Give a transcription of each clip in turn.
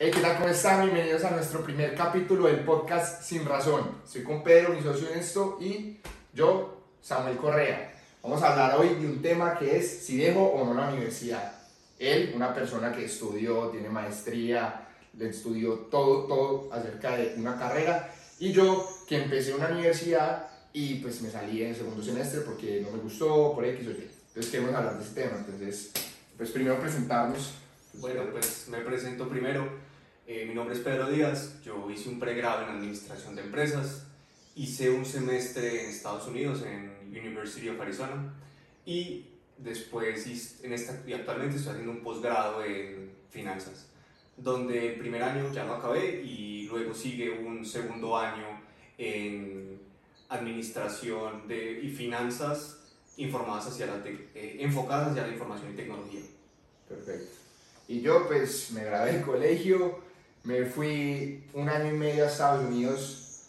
Hey, ¿qué tal? ¿Cómo están? Bienvenidos a nuestro primer capítulo del podcast Sin Razón. Estoy con Pedro, mi socio en esto, y yo, Samuel Correa. Vamos a hablar hoy de un tema que es si dejo o no la universidad. Él, una persona que estudió, tiene maestría, le estudió todo, todo acerca de una carrera, y yo, que empecé una universidad y pues me salí en el segundo semestre porque no me gustó, por X o Y. Entonces queremos hablar de ese tema. Entonces, pues primero presentarnos. Bueno, pues me presento primero. Eh, mi nombre es Pedro Díaz, yo hice un pregrado en Administración de Empresas, hice un semestre en Estados Unidos, en University of Arizona, y después, en esta, y actualmente estoy haciendo un posgrado en Finanzas, donde el primer año ya lo acabé y luego sigue un segundo año en Administración de, y Finanzas informadas hacia la eh, enfocadas hacia la información y tecnología. Perfecto. Y yo pues me gradué del colegio, me fui un año y medio a Estados Unidos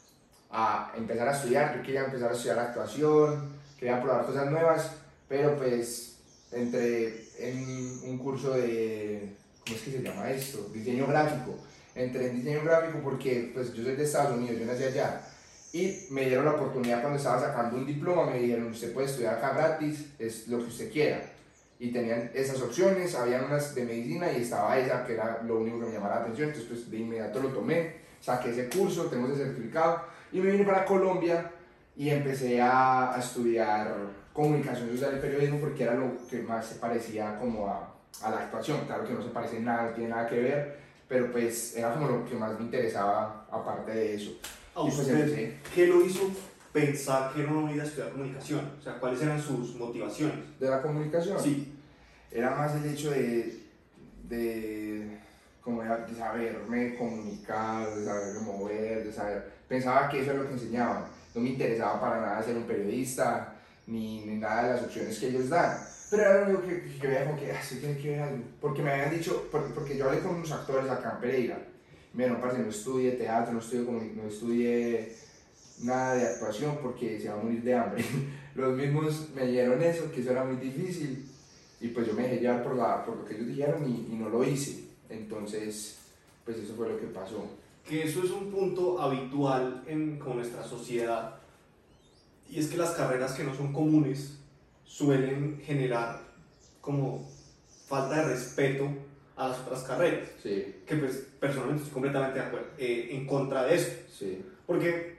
a empezar a estudiar. Yo quería empezar a estudiar actuación, quería probar cosas nuevas, pero pues entré en un curso de, ¿cómo es que se llama esto? Diseño gráfico. Entré en diseño gráfico porque pues yo soy de Estados Unidos, yo nací allá. Y me dieron la oportunidad cuando estaba sacando un diploma, me dijeron, usted puede estudiar acá gratis, es lo que usted quiera y tenían esas opciones, había unas de medicina y estaba esa que era lo único que me llamaba la atención, entonces pues de inmediato lo tomé, saqué ese curso, tengo ese certificado y me vine para Colombia y empecé a, a estudiar comunicación social y periodismo porque era lo que más se parecía como a, a, la actuación, claro que no se parece nada, no tiene nada que ver, pero pues era como lo que más me interesaba aparte de eso. ¿A pues, usted qué lo hizo pensar que era una unidad estudiar comunicación? O sea, ¿cuáles eran sus motivaciones? ¿De la comunicación? Sí. Era más el hecho de, de, como de saberme comunicar, de saberme mover, de saber... Pensaba que eso es lo que enseñaban. No me interesaba para nada ser un periodista, ni, ni nada de las opciones que ellos dan. Pero era lo único que, que, veía como que, ah, tiene que ver algo. Porque me habían dicho, porque, yo hablé con unos actores acá en Pereira. Me no, parce, no estudie teatro, no estudie, no estudie nada de actuación porque se va a morir de hambre. Los mismos me dijeron eso, que eso era muy difícil y pues yo me dejé llevar por, la, por lo que ellos dijeron y, y, no lo hice. Entonces, pues eso fue lo que pasó. Que eso es un punto habitual en con nuestra sociedad y es que las carreras que no son comunes suelen generar como falta de respeto a las otras carreras. Sí. Que pues personalmente estoy completamente de acuerdo, eh, en contra de eso. Sí. Porque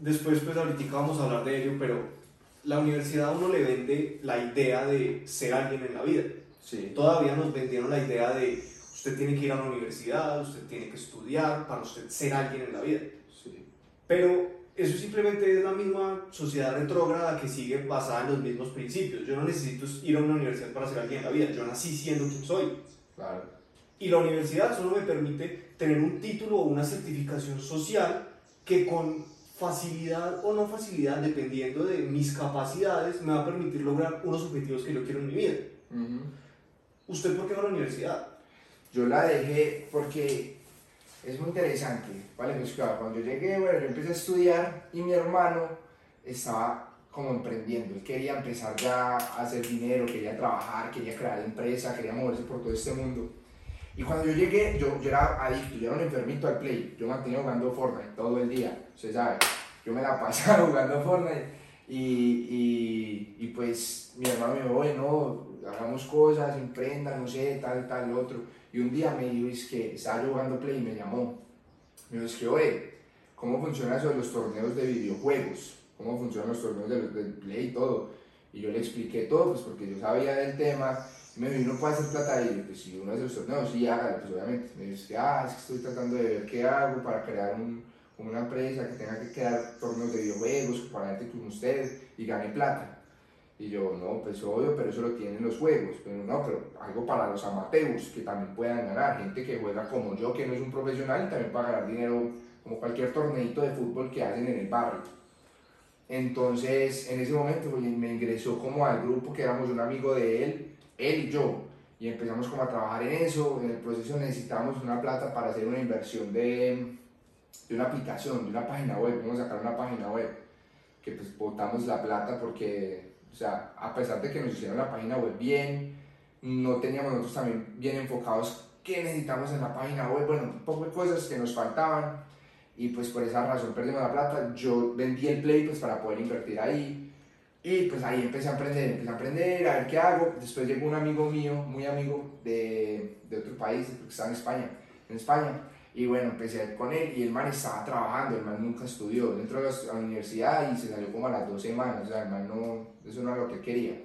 Después, pues ahorita vamos a hablar de ello, pero la universidad a uno le vende la idea de ser alguien en la vida. Sí. Todavía nos vendieron la idea de usted tiene que ir a la universidad, usted tiene que estudiar para usted ser alguien en la vida. Sí. Pero eso simplemente es la misma sociedad retrógrada que sigue basada en los mismos principios. Yo no necesito ir a una universidad para ser alguien en la vida, yo nací siendo quien soy. Claro. Y la universidad solo me permite tener un título o una certificación social que con facilidad o no facilidad, dependiendo de mis capacidades, me va a permitir lograr unos objetivos que yo quiero en mi vida. ¿Usted por qué va a la universidad? Yo la dejé porque es muy interesante, ¿vale? Pues claro, cuando yo llegué, bueno, yo empecé a estudiar y mi hermano estaba como emprendiendo, él quería empezar ya a hacer dinero, quería trabajar, quería crear empresa, quería moverse por todo este mundo. Y cuando yo llegué, yo, yo era adicto, yo era un enfermito al play. Yo mantenía jugando Fortnite todo el día, usted sabe. Yo me la pasaba jugando Fortnite. Y, y, y pues mi hermano me dijo, oye, no, hagamos cosas, emprenda, no sé, tal, tal, otro. Y un día me dijo, es que estaba yo jugando play y me llamó. Me dijo, es que, oye, ¿cómo funciona eso los torneos de videojuegos? ¿Cómo funcionan los torneos de, de play y todo? Y yo le expliqué todo, pues porque yo sabía del tema me dijo, ¿no puede hacer plata ahí? Pues si uno hace los torneos, sí, hágalo, pues obviamente. Me dice, ah, es que estoy tratando de ver qué hago para crear un, una empresa que tenga que crear torneos de videojuegos para gente como usted y gane plata. Y yo, no, pues obvio, pero eso lo tienen los juegos. Pero no, pero algo para los amateurs que también puedan ganar. Gente que juega como yo, que no es un profesional y también para ganar dinero como cualquier torneito de fútbol que hacen en el barrio. Entonces, en ese momento me ingresó como al grupo que éramos un amigo de él él y yo, y empezamos como a trabajar en eso, en el proceso necesitamos una plata para hacer una inversión de, de una aplicación, de una página web, vamos a sacar una página web, que pues botamos la plata porque, o sea, a pesar de que nos hicieron la página web bien, no teníamos nosotros también bien enfocados qué necesitamos en la página web, bueno, un poco de cosas que nos faltaban y pues por esa razón perdimos la plata. Yo vendí el Play pues para poder invertir ahí y pues ahí empecé a aprender, empecé a aprender, a ver qué hago. Después llegó un amigo mío, muy amigo de, de otro país, porque estaba en España, en España. Y bueno, empecé con él y el man estaba trabajando, el man nunca estudió, dentro de la universidad y se salió como a las dos semanas, o sea, el man no, eso no era lo que quería.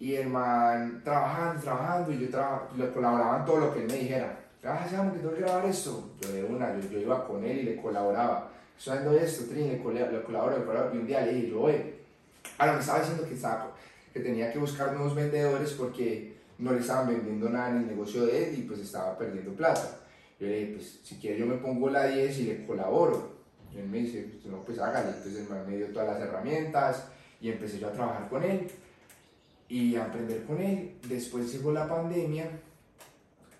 Y el man trabajando, trabajando, y yo traba, le colaboraba en todo lo que él me dijera. Ah, sabemos que tengo que grabar esto. Yo de una, yo, iba con él y le colaboraba. Estoy haciendo esto, Trini, le, le Y un día le dije, yo, oye, ahora me estaba diciendo que tenía que buscar nuevos vendedores porque no le estaban vendiendo nada en el negocio de él y pues estaba perdiendo plata. Yo le dije, pues si quiere yo me pongo la 10 y le colaboro. Y él me dice, pues no, pues hágale. Entonces me dio todas las herramientas y empecé yo a trabajar con él y a aprender con él. Después llegó la pandemia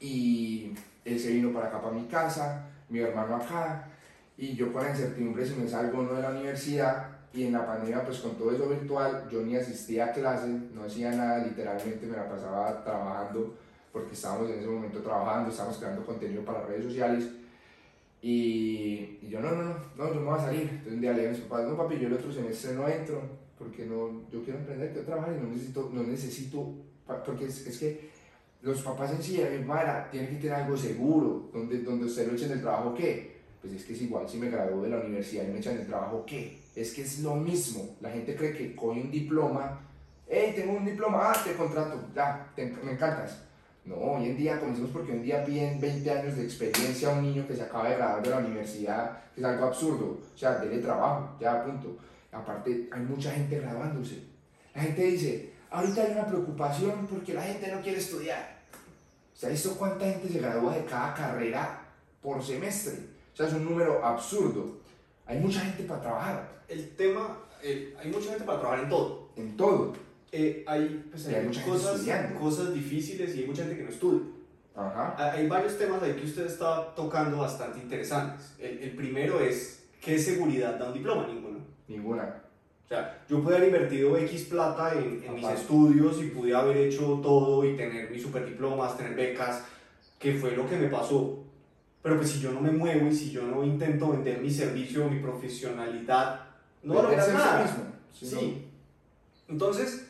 y él se vino para acá, para mi casa, mi hermano acá, y yo con la incertidumbre si me salgo o no de la universidad, y en la pandemia pues con todo eso virtual, yo ni asistía a clases, no hacía nada, literalmente me la pasaba trabajando, porque estábamos en ese momento trabajando, estábamos creando contenido para redes sociales, y, y yo no, no, no, no, yo me voy a salir. Entonces un día le dije a mis papás, no papi, yo el otro semestre no entro, porque no, yo quiero emprender, quiero trabajar y no necesito, no necesito, porque es, es que los papás en sí, mi madre, tienen que tener algo seguro, donde, donde usted lo echen del trabajo, ¿qué? Pues es que es igual, si me graduó de la universidad y me echan del trabajo, ¿qué? Es que es lo mismo, la gente cree que coge un diploma, hey, tengo un diploma, ah, te contrato, ya, me encantas. No, hoy en día, comencemos porque hoy en día piden 20 años de experiencia a un niño que se acaba de graduar de la universidad, que es algo absurdo, o sea, dele trabajo, ya, punto. Aparte, hay mucha gente graduándose. La gente dice, ahorita hay una preocupación porque la gente no quiere estudiar. ¿Se ha visto cuánta gente se gradúa de cada carrera por semestre? O sea, es un número absurdo. Hay mucha gente para trabajar. El tema, eh, hay mucha gente para trabajar en todo. En todo. Eh, hay, pues, hay, cosas, cosas difíciles y hay mucha gente que no estudia. Ajá. Hay varios temas ahí que usted está tocando bastante interesantes. El, el primero es, ¿qué seguridad da un diploma? Ninguno. Ninguna. O sea, yo pude haber invertido X plata en, en mis estudios y pude haber hecho todo y tener mis super diplomas, tener becas, que fue lo que me pasó. Pero pues si yo no me muevo y si yo no intento vender mi servicio, mi profesionalidad, no lograr nada. Mismo, sí. Entonces,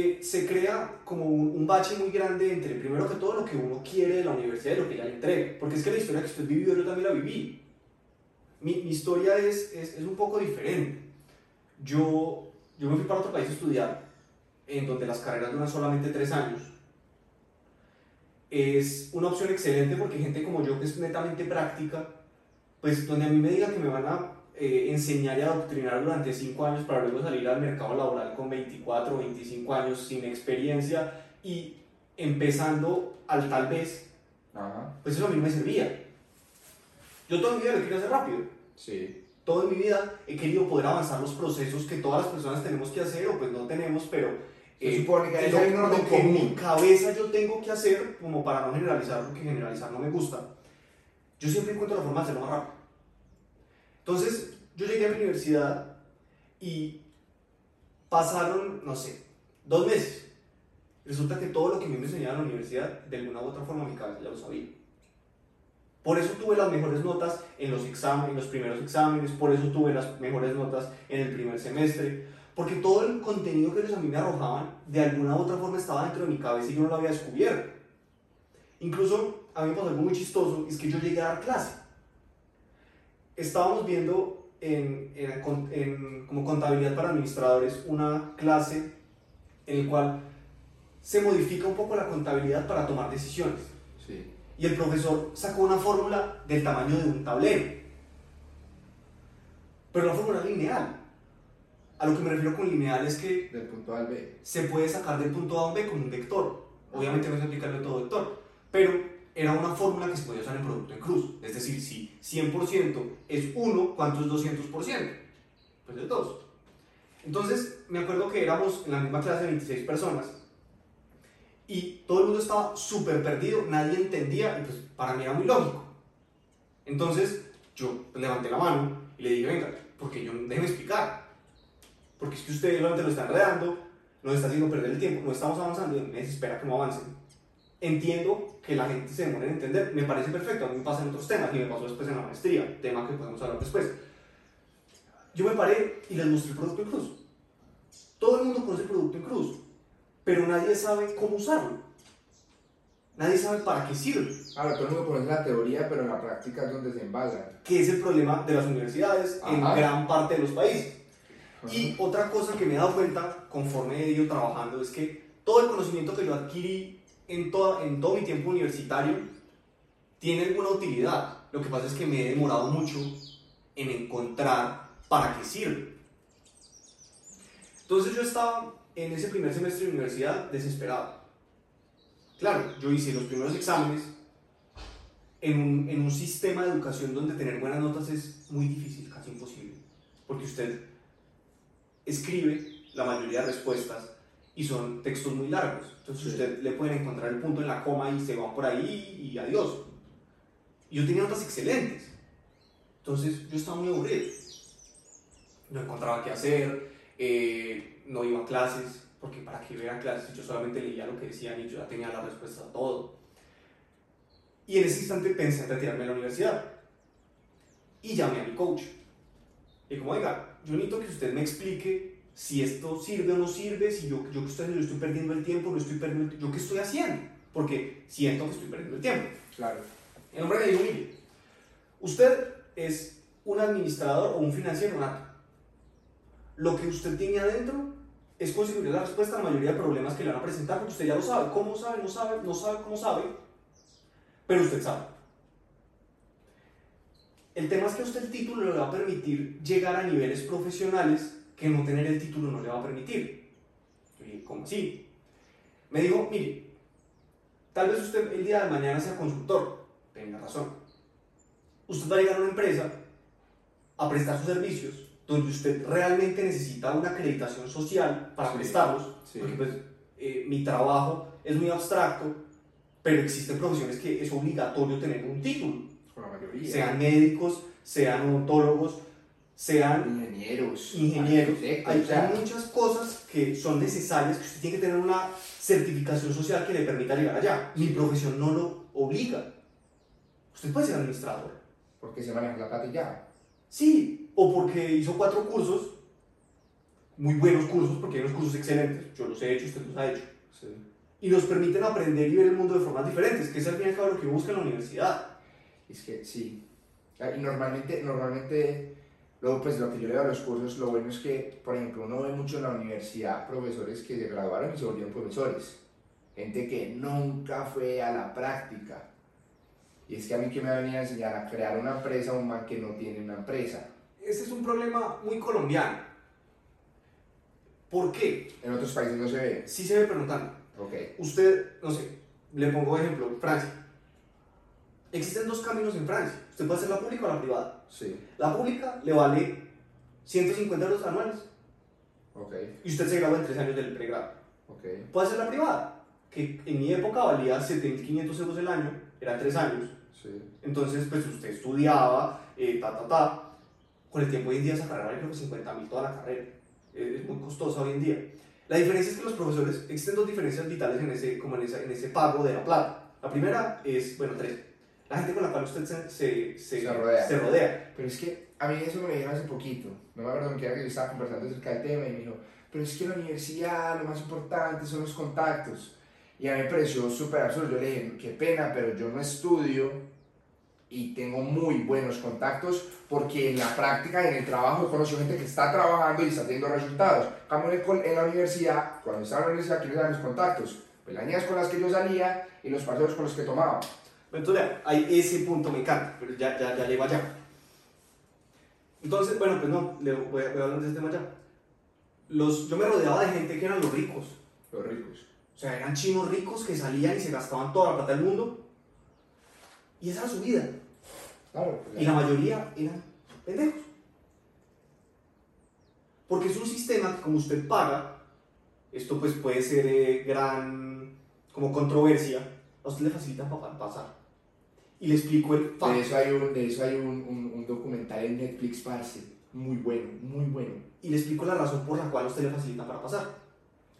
eh, se crea como un, un, bache muy grande entre, primero que todo, lo que uno quiere de la universidad y lo que ya le entrega. Porque es que la historia que usted vivió, yo también la viví. Mi, mi historia es, es, es un poco diferente yo, yo me fui para otro país a estudiar, en donde las carreras duran solamente tres años. Es una opción excelente porque gente como yo, que es netamente práctica, pues donde a mí me diga que me van a eh, enseñar y adoctrinar durante cinco años para luego salir al mercado laboral con 24 o 25 años sin experiencia y empezando al tal vez, pues eso a mí me servía. Yo toda mi vida lo quiero hacer rápido. Sí toda mi vida he querido poder avanzar los procesos que todas las personas tenemos que hacer o pues no tenemos, pero eh, supone que, lo, que en mi cabeza yo tengo que hacer, como para no generalizar, porque generalizar no me gusta, yo siempre encuentro la forma de hacerlo más rápido. Entonces, yo llegué a mi universidad y pasaron, no sé, dos meses. Resulta que todo lo que a mí me enseñaban en la universidad, de alguna u otra forma, mi cabeza ya lo sabía. Por eso tuve las mejores notas en los exámenes, en los primeros exámenes, por eso tuve las mejores notas en el primer semestre, porque todo el contenido que ellos a mí me arrojaban, de alguna u otra forma estaba dentro de mi cabeza y yo no lo había descubierto. Incluso a mí me pasó algo muy chistoso, es que yo llegué a dar clase. Estábamos viendo en, en, en como contabilidad para administradores una clase en la cual se modifica un poco la contabilidad para tomar decisiones. Sí y el profesor sacó una fórmula del tamaño de un tablero. Pero la fórmula lineal. A lo que me refiero con lineal es que del punto A al B. se puede sacar del punto A a un B con un vector. Obviamente no es aplicable a todo vector, pero era una fórmula que se podía usar en producto en cruz. Es decir, si 100% es 1, ¿cuánto es 200%? Pues es 2. Entonces, me acuerdo que éramos en la misma clase de 26 personas y todo el mundo estaba súper perdido, nadie entendía y pues para mí era muy lógico. Entonces yo levanté la mano y le dije, venga, porque yo déjeme explicar. Porque es que ustedes lo están enredando, nos está haciendo perder el tiempo, no estamos avanzando me desespera que no avancen. Entiendo que la gente se demore en entender, me parece perfecto, a mí me pasa en otros temas y me pasó después en la maestría, tema que podemos hablar después. Yo me paré y les mostré el producto en cruz. Todo el mundo conoce el producto en cruz, pero nadie sabe cómo usarlo. Nadie sabe para qué sirve. Ahora, todo el mundo conoce la teoría, pero en la práctica es donde se embasa. Que es el problema de las universidades en Ajá. gran parte de los países. Y otra cosa que me he dado cuenta conforme he ido trabajando es que todo el conocimiento que yo adquirí en, toda, en todo mi tiempo universitario tiene alguna utilidad. Lo que pasa es que me he demorado mucho en encontrar para qué sirve. Entonces yo estaba en ese primer semestre de universidad desesperado. Claro, yo hice los primeros exámenes en un, en un sistema de educación donde tener buenas notas es muy difícil, casi imposible. Porque usted escribe la mayoría de respuestas y son textos muy largos. Entonces Sí. usted le puede encontrar el punto en la coma y se va por ahí y adiós. Yo tenía notas excelentes. Entonces yo estaba muy aburrido. No encontraba qué hacer, eh, no iba a clases, porque para qué iba a clases, yo solamente leía lo que decían y yo ya tenía la respuesta a todo. Y en ese instante pensé en retirarme de la universidad. Y llamé a mi coach. Y como, oiga, yo necesito que usted me explique si esto sirve o no sirve, si yo, yo estoy, yo estoy perdiendo el tiempo, no estoy perdiendo yo qué estoy haciendo, porque siento que estoy perdiendo el tiempo. Claro. El hombre me dijo, mire, usted es un administrador o un financiero nato. Lo que usted tiene adentro es conseguir la respuesta a la mayoría de problemas que le van a presentar, porque usted ya lo sabe. ¿Cómo sabe? No sabe, no sabe cómo sabe, pero usted sabe. El tema es que a usted el título le va a permitir llegar a niveles profesionales que no tener el título no le va a permitir. Dije, ¿cómo así? Me dijo, mire, tal vez usted el día de mañana sea consultor, tenga razón. Usted va a llegar a una empresa a prestar sus servicios donde usted realmente necesita una acreditación social para Sí. prestarlos, Sí. porque pues eh, mi trabajo es muy abstracto, pero existen profesiones que es obligatorio tener un título, la mayoría. sean médicos, sean odontólogos, sean ingenieros. ingenieros. Hay, o sea, hay muchas cosas que son necesarias, que usted tiene que tener una certificación social que le permita llegar allá. Mi profesión no lo obliga. Usted puede ser administrador. Porque se maneja la plata y ya. Sí, o porque hizo cuatro cursos, muy buenos cursos, porque hay unos cursos excelentes, yo los he hecho, usted los ha hecho, Sí. y nos permiten aprender y ver el mundo de formas diferentes, que es al fin y al cabo lo que busca en la universidad. Es que sí. Y normalmente, normalmente, luego pues lo que yo le veo a los cursos, lo bueno es que, por ejemplo, uno ve mucho en la universidad profesores que se graduaron y se volvieron profesores. Gente que nunca fue a la práctica. Y es que a mí que me venía a enseñar a crear una empresa un man que no tiene una empresa. Este es un problema muy colombiano. ¿Por qué? En otros países no se ve. Sí se ve preguntando. Ok. Usted, no sé, le pongo ejemplo, Francia. Existen dos caminos en Francia. Usted puede hacer la pública o la privada. Sí. La pública le vale 150 euros anuales Ok. y usted se gradúa en tres años del pregrado. Ok. Puede hacer la privada, que en mi época valía 7.500 euros el año, eran tres años. Sí. Entonces, pues usted estudiaba, eh, ta, ta, ta. Con el tiempo hoy en día esa carrera vale creo que 50 mil toda la carrera. Eh, es muy costosa hoy en día. La diferencia es que los profesores, existen dos diferencias vitales en ese, como en, esa- en ese pago de la plata. La primera es, bueno, tres. La gente con la cual usted se, se, se, Se rodea. se rodea. Pero es que a mí eso me dijeron hace poquito. No me acuerdo con quién era que yo estaba conversando acerca del tema y me dijo, pero es que en la universidad lo más importante son los contactos. Y a mí me pareció súper absurdo. Yo le dije, qué pena, pero yo no estudio y tengo muy buenos contactos porque en la práctica y en el trabajo he conocido gente que está trabajando y está teniendo resultados. Cambio, en, la universidad, cuando estaba en la universidad, ¿quiénes eran mis contactos? Pues las niñas con las que yo salía y los parceros con los que tomaba. Entonces, hay ese punto me encanta, pero ya, ya, ya llego allá. Entonces, bueno, pues no, le voy, a- voy a hablar de este tema ya. Los, yo me rodeaba de gente que eran los ricos. Los ricos. O sea, eran chinos ricos que salían y se gastaban toda la plata del mundo. Y esa era su vida. Claro. pues, Y la mayoría eran pendejos. Porque es un sistema que como usted paga, esto pues puede ser eh, gran como controversia, a usted le facilita para pasar. Y le explico el De facto. eso hay un, de eso hay un, un, un documental en Netflix, parce. Muy bueno, muy bueno. Y le explico la razón por la cual usted le facilita para pasar.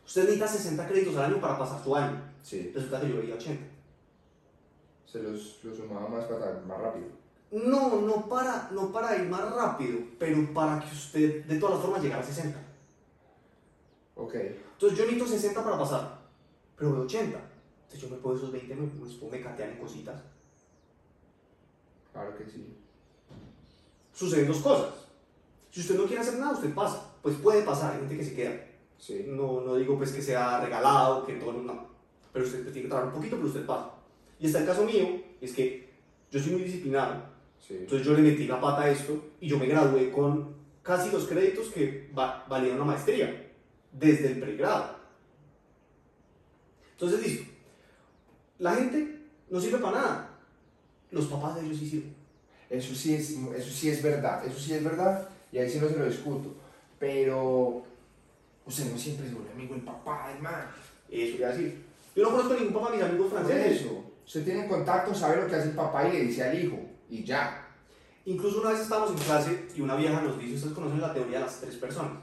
Usted necesita 60 créditos al año para pasar su año. Sí. Resulta que yo veía 80. Se los, los sumaba más para más rápido. No, no para, no para ir más rápido, pero para que usted de todas las formas llegara a 60. Ok. Entonces yo necesito 60 para pasar, pero de 80. Entonces yo me puedo esos 20, me, me puedo mecatear en cositas. Claro que sí. Suceden dos cosas. Si usted no quiere hacer nada, usted pasa. Pues puede pasar, hay gente que se queda. Sí. No, no digo pues que sea regalado, que todo no. Pero usted tiene que trabajar un poquito, pero usted pasa. Y está el caso mío, es que yo soy muy disciplinado. Sí. Entonces yo le metí la pata a esto y yo me gradué con casi los créditos que va, valían una maestría, desde el pregrado. Entonces listo. La gente no sirve para nada. Los papás de ellos sí sirven. Eso sí, es, eso sí es verdad, eso sí es verdad, y ahí sí no se lo discuto. Pero usted no siempre se vuelve amigo del papá, hermano. Eso iba a decir. Yo no conozco a ningún papá de mis amigos franceses. eso, usted tiene contacto, sabe lo que hace el papá y le dice al hijo, y ya. Incluso una vez estábamos en clase y una vieja nos dice, ustedes conocen la teoría de las tres personas.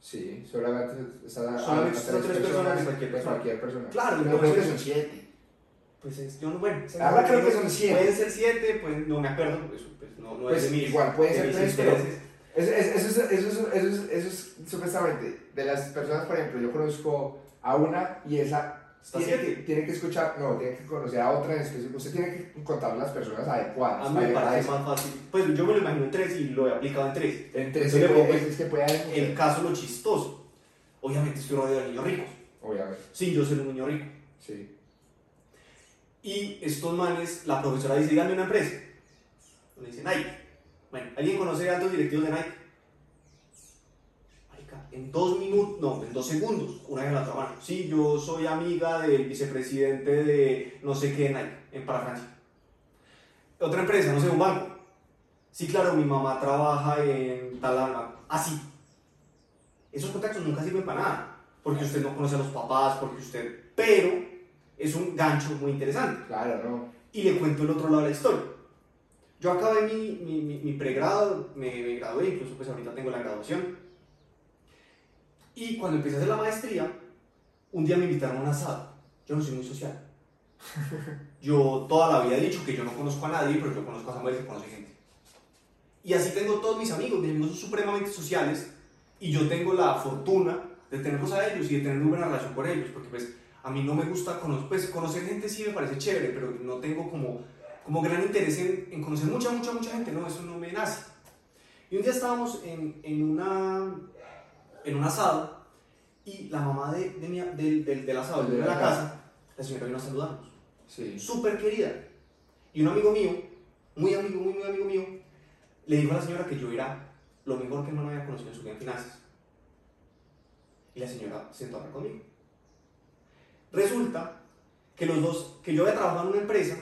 Sí, solamente está Solamente a están tres personas de cualquier persona. cualquier persona. Claro, pero entonces- creo que son siete. Pues es, yo no, bueno, verdad creo que son siete. Pueden ser siete, pues no me acuerdo, pues, pues no, no Pues es de igual, pueden de ser mis tres, pero- intereses. Eso, es- eso, es- eso, es- eso, es- eso es supuestamente de las personas, por ejemplo, yo conozco a una y esa tiene que, tiene que escuchar, no, tiene que conocer a otra en específico. Usted tiene que contar las personas adecuadas. A mí me parece eso. más fácil. Pues yo me lo imagino en tres y lo he aplicado en tres. Yo sí, le puede- pongo es, que puede haber El caso, lo chistoso. Obviamente estoy rodeado de niños ricos. Obviamente, Sin yo ser un niño rico. sí. Y estos manes, la profesora dice, díganme una empresa. Le dice Nike. Bueno, ¿alguien conoce a altos directivos de Nike? En dos minutos, no, en dos segundos, una de la otra mano. Sí, yo soy amiga del vicepresidente de no sé qué Nike, en para Francia. Otra empresa, no sé, un banco. Sí, claro, mi mamá trabaja en tal banco. Así. Esos contactos nunca sirven para nada. Porque usted no conoce a los papás, porque usted... Pero es un gancho muy interesante. Claro, no. Y le cuento el otro lado de la historia. Yo acabé mi, mi, mi, mi pregrado, me, me gradué, incluso pues ahorita tengo la graduación. Y cuando empecé a hacer la maestría, un día me invitaron a un asado. Yo no soy muy social. Yo toda la vida he dicho que yo no conozco a nadie, pero yo conozco a Samuel que conoce gente. Y así tengo todos mis amigos, mis amigos son supremamente sociales y yo tengo la fortuna de tenerlos a ellos y de tener muy buena relación con ellos, porque pues a mí no me gusta conocer, pues conocer gente sí me parece chévere, pero no tengo como, como gran interés en, en conocer mucha, mucha, mucha gente, no, eso no me nace. Y un día estábamos en, en, una, en un asado y la mamá de, de mi- del, del, del asado, De de la la casa. la señora vino a saludarnos Sí. súper querida. Y un amigo mío, muy amigo, muy, muy amigo mío, le dijo a la señora que yo era lo mejor que no había conocido en su vida en finanzas. Y la señora se sentó a hablar conmigo. Resulta que los dos, que yo había trabajado en una empresa,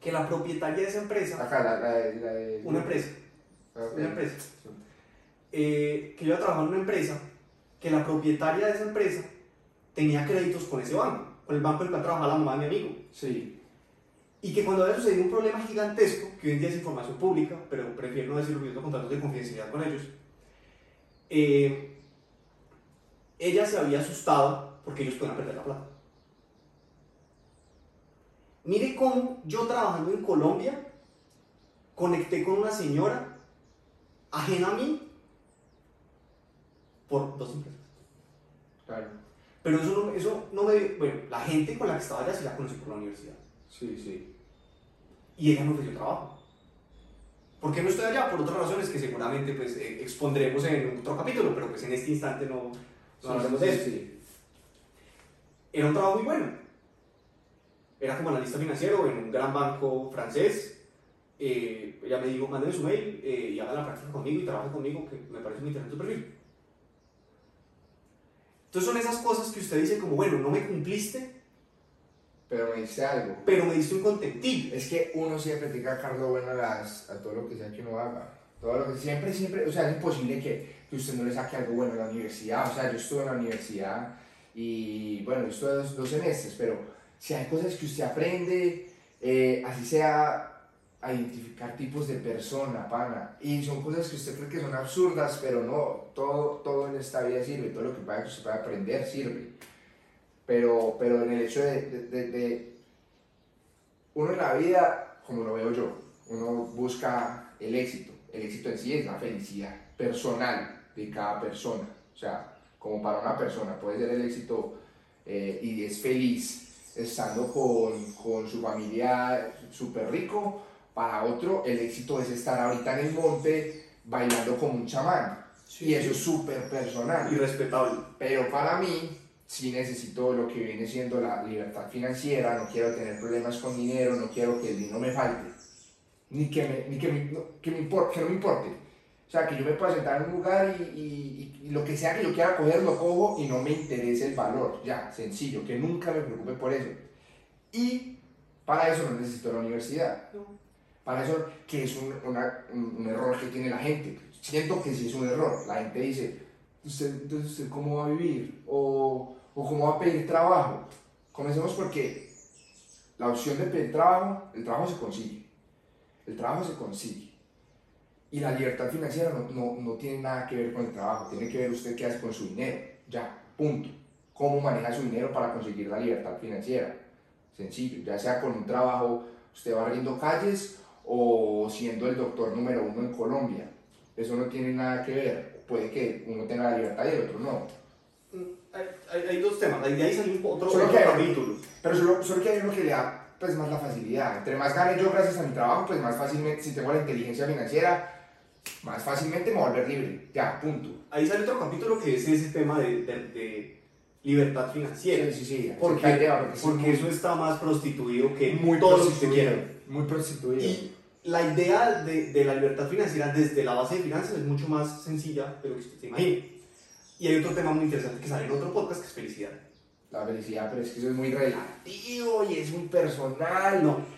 que la propietaria de esa empresa, Acá, la, la, de- la de- una empresa, Ah, ok. una empresa, Sí. eh, que yo había trabajado en una empresa, que la propietaria de esa empresa tenía créditos con ese banco, con el banco en el cual trabajaba la mamá de mi amigo. Sí. Y que cuando había sucedido un problema gigantesco, que hoy en día es información pública, pero prefiero no decirlo porque tengo contratos de confidencialidad con ellos, eh, ella se había asustado porque ellos pueden perder la plata. Mire cómo yo trabajando en Colombia conecté con una señora ajena a mí por dos empresas. Claro. Pero eso no, eso no me... Bueno, la gente con la que estaba allá sí la conocí por la universidad. Sí, sí. y ella me ofreció trabajo. ¿Por qué no estoy allá? Por otras razones que seguramente pues, eh, expondremos en otro capítulo, pero pues en este instante no, no hablamos de eso. sí. Era un trabajo muy bueno. Era como analista financiero en un gran banco francés. Eh, ella me dijo, mándeme su mail eh, y haga la práctica conmigo y trabaje conmigo, que me parece muy interesante su perfil. Entonces son esas cosas que usted dice como, bueno, no me cumpliste, Pero me dice algo. pero me diste un contentillo. Es que uno siempre tiene que sacar lo bueno a, las, a todo lo que sea que uno haga. Todo lo que siempre, siempre, o sea, es imposible que, que usted no le saque algo bueno a la universidad. O sea, yo estuve en la universidad y, bueno, yo estuve dos, dos semestres, pero si hay cosas que usted aprende, eh, así sea a identificar tipos de persona, pana. Y son cosas que usted cree que son absurdas, pero no, todo, todo en esta vida sirve, todo lo que vaya que usted pueda aprender sirve. Pero, pero en el hecho de, de, de, uno en la vida, como lo veo yo, uno busca el éxito. El éxito en sí es la felicidad personal de cada persona. O sea, como para una persona puede ser el éxito eh, y es feliz estando con, con su familia súper rico, para otro el éxito es estar ahorita en el monte bailando como un chamán. Y eso es súper personal. Y respetable. Pero para mí, sí necesito lo que viene siendo la libertad financiera, no quiero tener problemas con dinero, no quiero que el dinero me falte, ni que, me, ni que, me, que, me que no me importe. O sea, que yo me pueda sentar en un lugar y, y, y, lo que sea que yo quiera coger, lo cojo y no me interese el valor. Ya, sencillo, que nunca me preocupe por eso. Y para eso no necesito la universidad. Para eso, que es un, una, un, error que tiene la gente. Siento que sí es un error. La gente dice, ¿usted, entonces, ¿usted cómo va a vivir? O, o cómo va a pedir trabajo. Comencemos porque la opción de pedir trabajo, el trabajo se consigue. El trabajo se consigue. Y la libertad financiera no, no, no, tiene nada que ver con el trabajo, tiene que ver usted qué hace con su dinero. Ya, punto. Cómo maneja su dinero para conseguir la libertad financiera. Sencillo, ya sea con un trabajo, usted va abriendo calles o siendo el doctor número uno en Colombia. Eso no tiene nada que ver. Puede que uno tenga la libertad y el otro no. Hay, hay, hay dos temas, de ahí salió otro, solo otro que capítulo. Pero solo, solo que hay uno que le da pues, más la facilidad. Entre más gane yo gracias a mi trabajo, pues más fácilmente, si tengo la inteligencia financiera, más fácilmente me volver libre. Ya, punto. Ahí sale otro capítulo que es ese tema de, de, de libertad financiera. Sí, sí, sí. Porque, Porque, sí, eso está más prostituido que muy todo lo que prostituido. quiera. Muy prostituido. Y la idea de, de, la libertad financiera desde la base de finanzas es mucho más sencilla de lo que usted se imagina. Y hay otro tema muy interesante que sale en otro podcast que es felicidad. La felicidad, pero es que eso es muy relativo y es muy personal. No.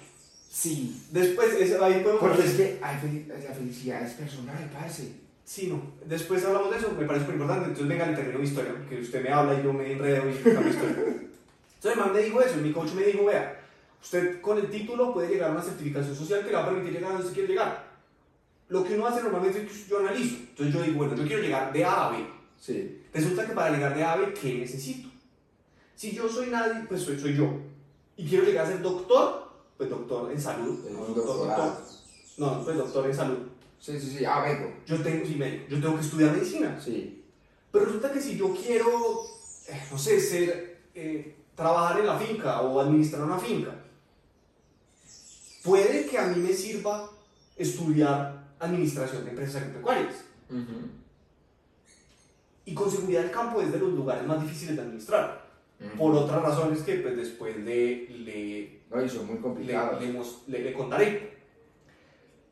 Sí. Después, es, ahí podemos Porque es que hay la felicidad es personal, parce. Sí, no. Después hablamos de eso, me parece muy importante. Entonces, venga, le termino mi historia, que usted me habla y yo me enredo y cambio historia. Entonces, el man me dijo eso, y mi coach me dijo, vea, usted con el título puede llegar a una certificación social que le va a permitir llegar a donde usted quiere llegar. Lo que uno hace normalmente es que yo analizo. Entonces, yo digo, bueno, yo quiero llegar de A a B. Sí. Resulta que para llegar de A a B, ¿qué necesito? Si yo soy nadie, pues soy, soy yo. Y quiero llegar a ser doctor, pues doctor en salud. Es no, un doctor, doctorado. doctor. No, pues doctor en salud. Sí, sí, sí. Ah, vengo. Yo tengo, sí, médico. yo tengo que estudiar medicina. Sí. Pero resulta que si yo quiero, eh, no sé, ser, eh, trabajar en la finca o administrar una finca, puede que a mí me sirva estudiar administración de empresas agropecuarias. Y con seguridad el campo es de los lugares más difíciles de administrar. Por otras razones que pues, después le, le, No, y son muy le, complicados. le mos- le- le contaré.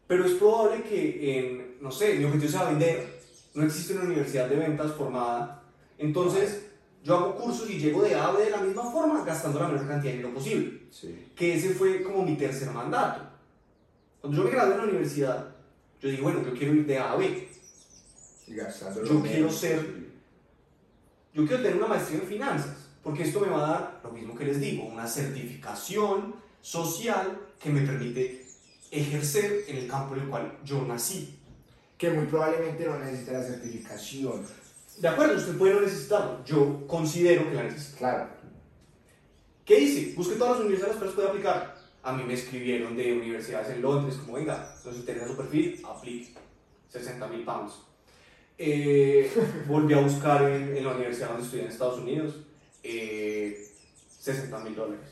Pero es probable que en, no sé, mi objetivo sea vender. No existe una universidad de ventas formada. Entonces, yo hago cursos y llego de A a B de la misma forma, gastando la menor cantidad de dinero posible. Sí. Que ese fue como mi tercer mandato. Cuando yo me gradué de la universidad, yo dije, bueno, yo quiero ir de A a B. Gastando Yo quiero ser- Yo quiero tener una maestría en finanzas, porque esto me va a dar, lo mismo que les digo, una certificación social que me permite ejercer en el campo en el cual yo nací. Que muy probablemente no necesite la certificación. De acuerdo, usted puede no necesitarlo. Yo considero que la necesito. Claro. ¿Qué hice? Busqué todas las universidades a las cuales puedo aplicar. A mí me escribieron de universidades en Londres, como venga, nos interesa su perfil, aplique. 60 mil pounds. Eh, volví a buscar en, en la universidad donde estudié en Estados Unidos, eh, 60 mil dólares.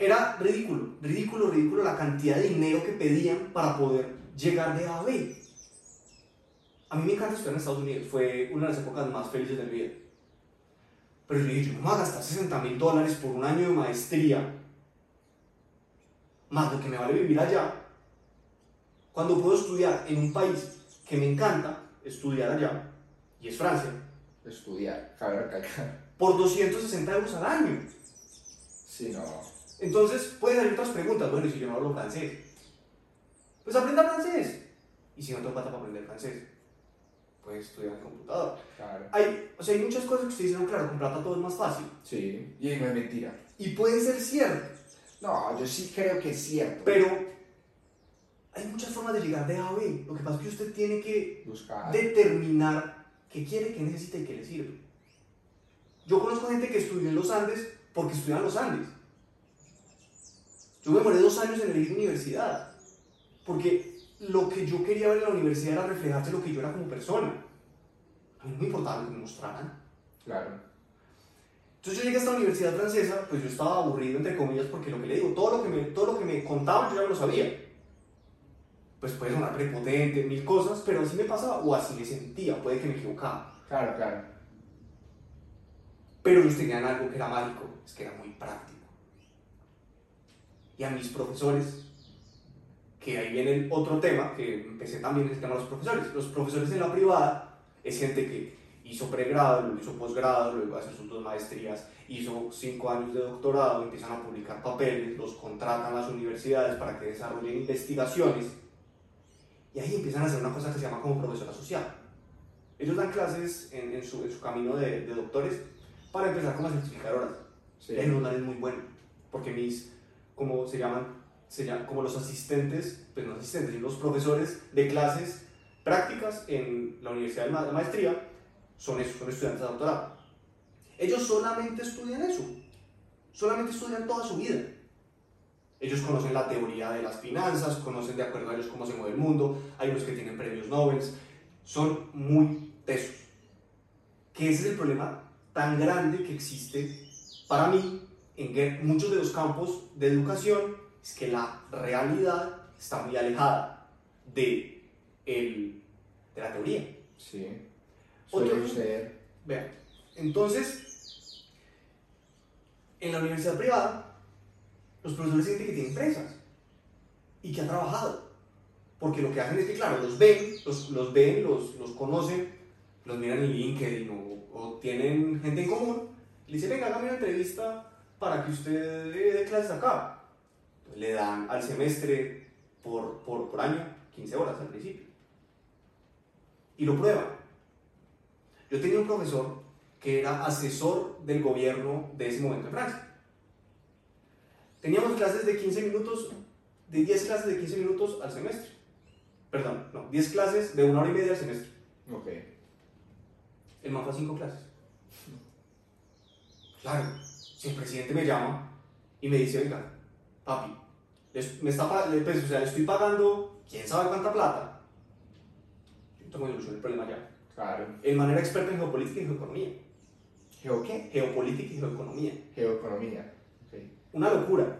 Era ridículo, ridículo, ridículo la cantidad de dinero que pedían para poder llegar de A a B. A mí me encanta estudiar en Estados Unidos, fue una de las épocas más felices de mi vida. Pero yo dije, yo no me voy a gastar 60 mil dólares por un año de maestría, más lo que me vale vivir allá, cuando puedo estudiar en un país que me encanta estudiar allá, y es Francia, Estudiar, cabe recalcar. Por 260 euros al año. Sí, no. Entonces, pueden salir otras preguntas. Bueno, ¿y si yo no hablo francés? Pues aprenda francés. Y si no tengo plata para aprender francés, puedes estudiar en el computador. Claro. Hay, o sea, hay muchas cosas que ustedes dicen, "No, claro, con plata todo es más fácil. Sí. Y no es mentira. Y puede ser cierto, No, yo sí creo que es cierto. pero formas de llegar de A a B. Lo que pasa es que usted tiene que Buscar. determinar qué quiere, qué necesita y qué le sirve. Yo conozco gente que estudió en los Andes porque estudian en los Andes. Yo me demoré dos años en elegir universidad. Porque lo que yo quería ver en la universidad era reflejarse lo que yo era como persona. A mí no me importaba lo que me mostraran. Claro. Entonces yo llegué a esta universidad francesa, pues yo estaba aburrido entre comillas porque lo que le digo, todo lo que me, todo lo que me contaban yo ya lo sabía. Pues puede sonar prepotente, mil cosas, pero así me pasaba o así me sentía, puede que me equivocaba. Claro, claro. Pero ellos tenían algo que era mágico, es que era muy práctico. Y a mis profesores, que ahí viene el otro tema, que empecé también en el tema de los profesores. Los profesores en la privada es gente que hizo pregrado, luego hizo posgrado, luego hace sus dos maestrías, hizo cinco años de doctorado, empiezan a publicar papeles, los contratan las universidades para que desarrollen investigaciones y ahí empiezan a hacer una cosa que se llama como profesor asociado. Ellos dan clases en, en, su, en su, camino de, de, doctores para empezar como a certificar horas. Sí. El London es muy bueno, porque mis, como se llaman, se llaman como los asistentes, pues no asistentes, sino los profesores de clases prácticas en la Universidad de Ma Maestría, son esos, son estudiantes de doctorado. Ellos solamente estudian eso, solamente estudian toda su vida. Ellos conocen la teoría de las finanzas, conocen de acuerdo a ellos cómo se mueve el mundo, hay unos que tienen premios Nobel, son muy tesos. Que ese es el problema tan grande que existe para mí en muchos de los campos de educación, es que la realidad está muy alejada de, el, de la teoría. Sí. Otro, ser. Vean, entonces, en la universidad privada, los profesores sienten que tienen empresas y que han trabajado. Porque lo que hacen es que, claro, los ven, los, los ven, los, los conocen, los miran en LinkedIn o, o tienen gente en común. Le dicen, venga, hágame una entrevista para que usted dé clases acá. Entonces, le dan al semestre por, por, por año 15 horas al principio. Y lo prueban. Yo tenía un profesor que era asesor del gobierno de ese momento en Francia. Teníamos clases de 15 minutos, de 10 clases de 15 minutos al semestre. Perdón, no, 10 clases de una hora y media al semestre. Ok. El man fue a 5 clases. Claro, si el presidente me llama y me dice, oiga, papi, les, me está, pues, o sea, le estoy pagando quién sabe cuánta plata. Yo no tengo ilusión el problema ya. Claro. El man era experto en geopolítica y geoeconomía. ¿Geo qué? Geopolítica y geoeconomía. Geoeconomía. Okay. Una locura.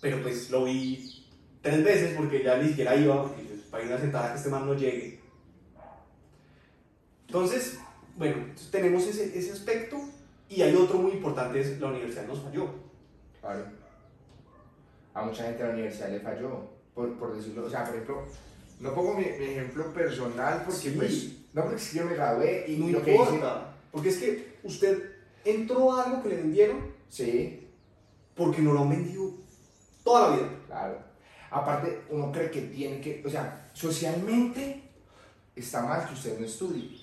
Pero pues lo vi tres veces porque ya ni siquiera iba, porque pues, para ir a sentar a que este man no llegue. Entonces, bueno, tenemos ese, ese aspecto y hay otro muy importante, es la universidad nos falló. Claro. A mucha gente la universidad le falló, por, por decirlo. O sea, por ejemplo, no pongo mi, mi ejemplo personal porque Sí. pues, no porque yo me gradué y No lo que hice, importa, porque es que usted entró a algo que le vendieron sí, porque no lo han vendido toda la vida. claro. Aparte, uno cree que tiene que, o sea, socialmente está mal que usted no estudie.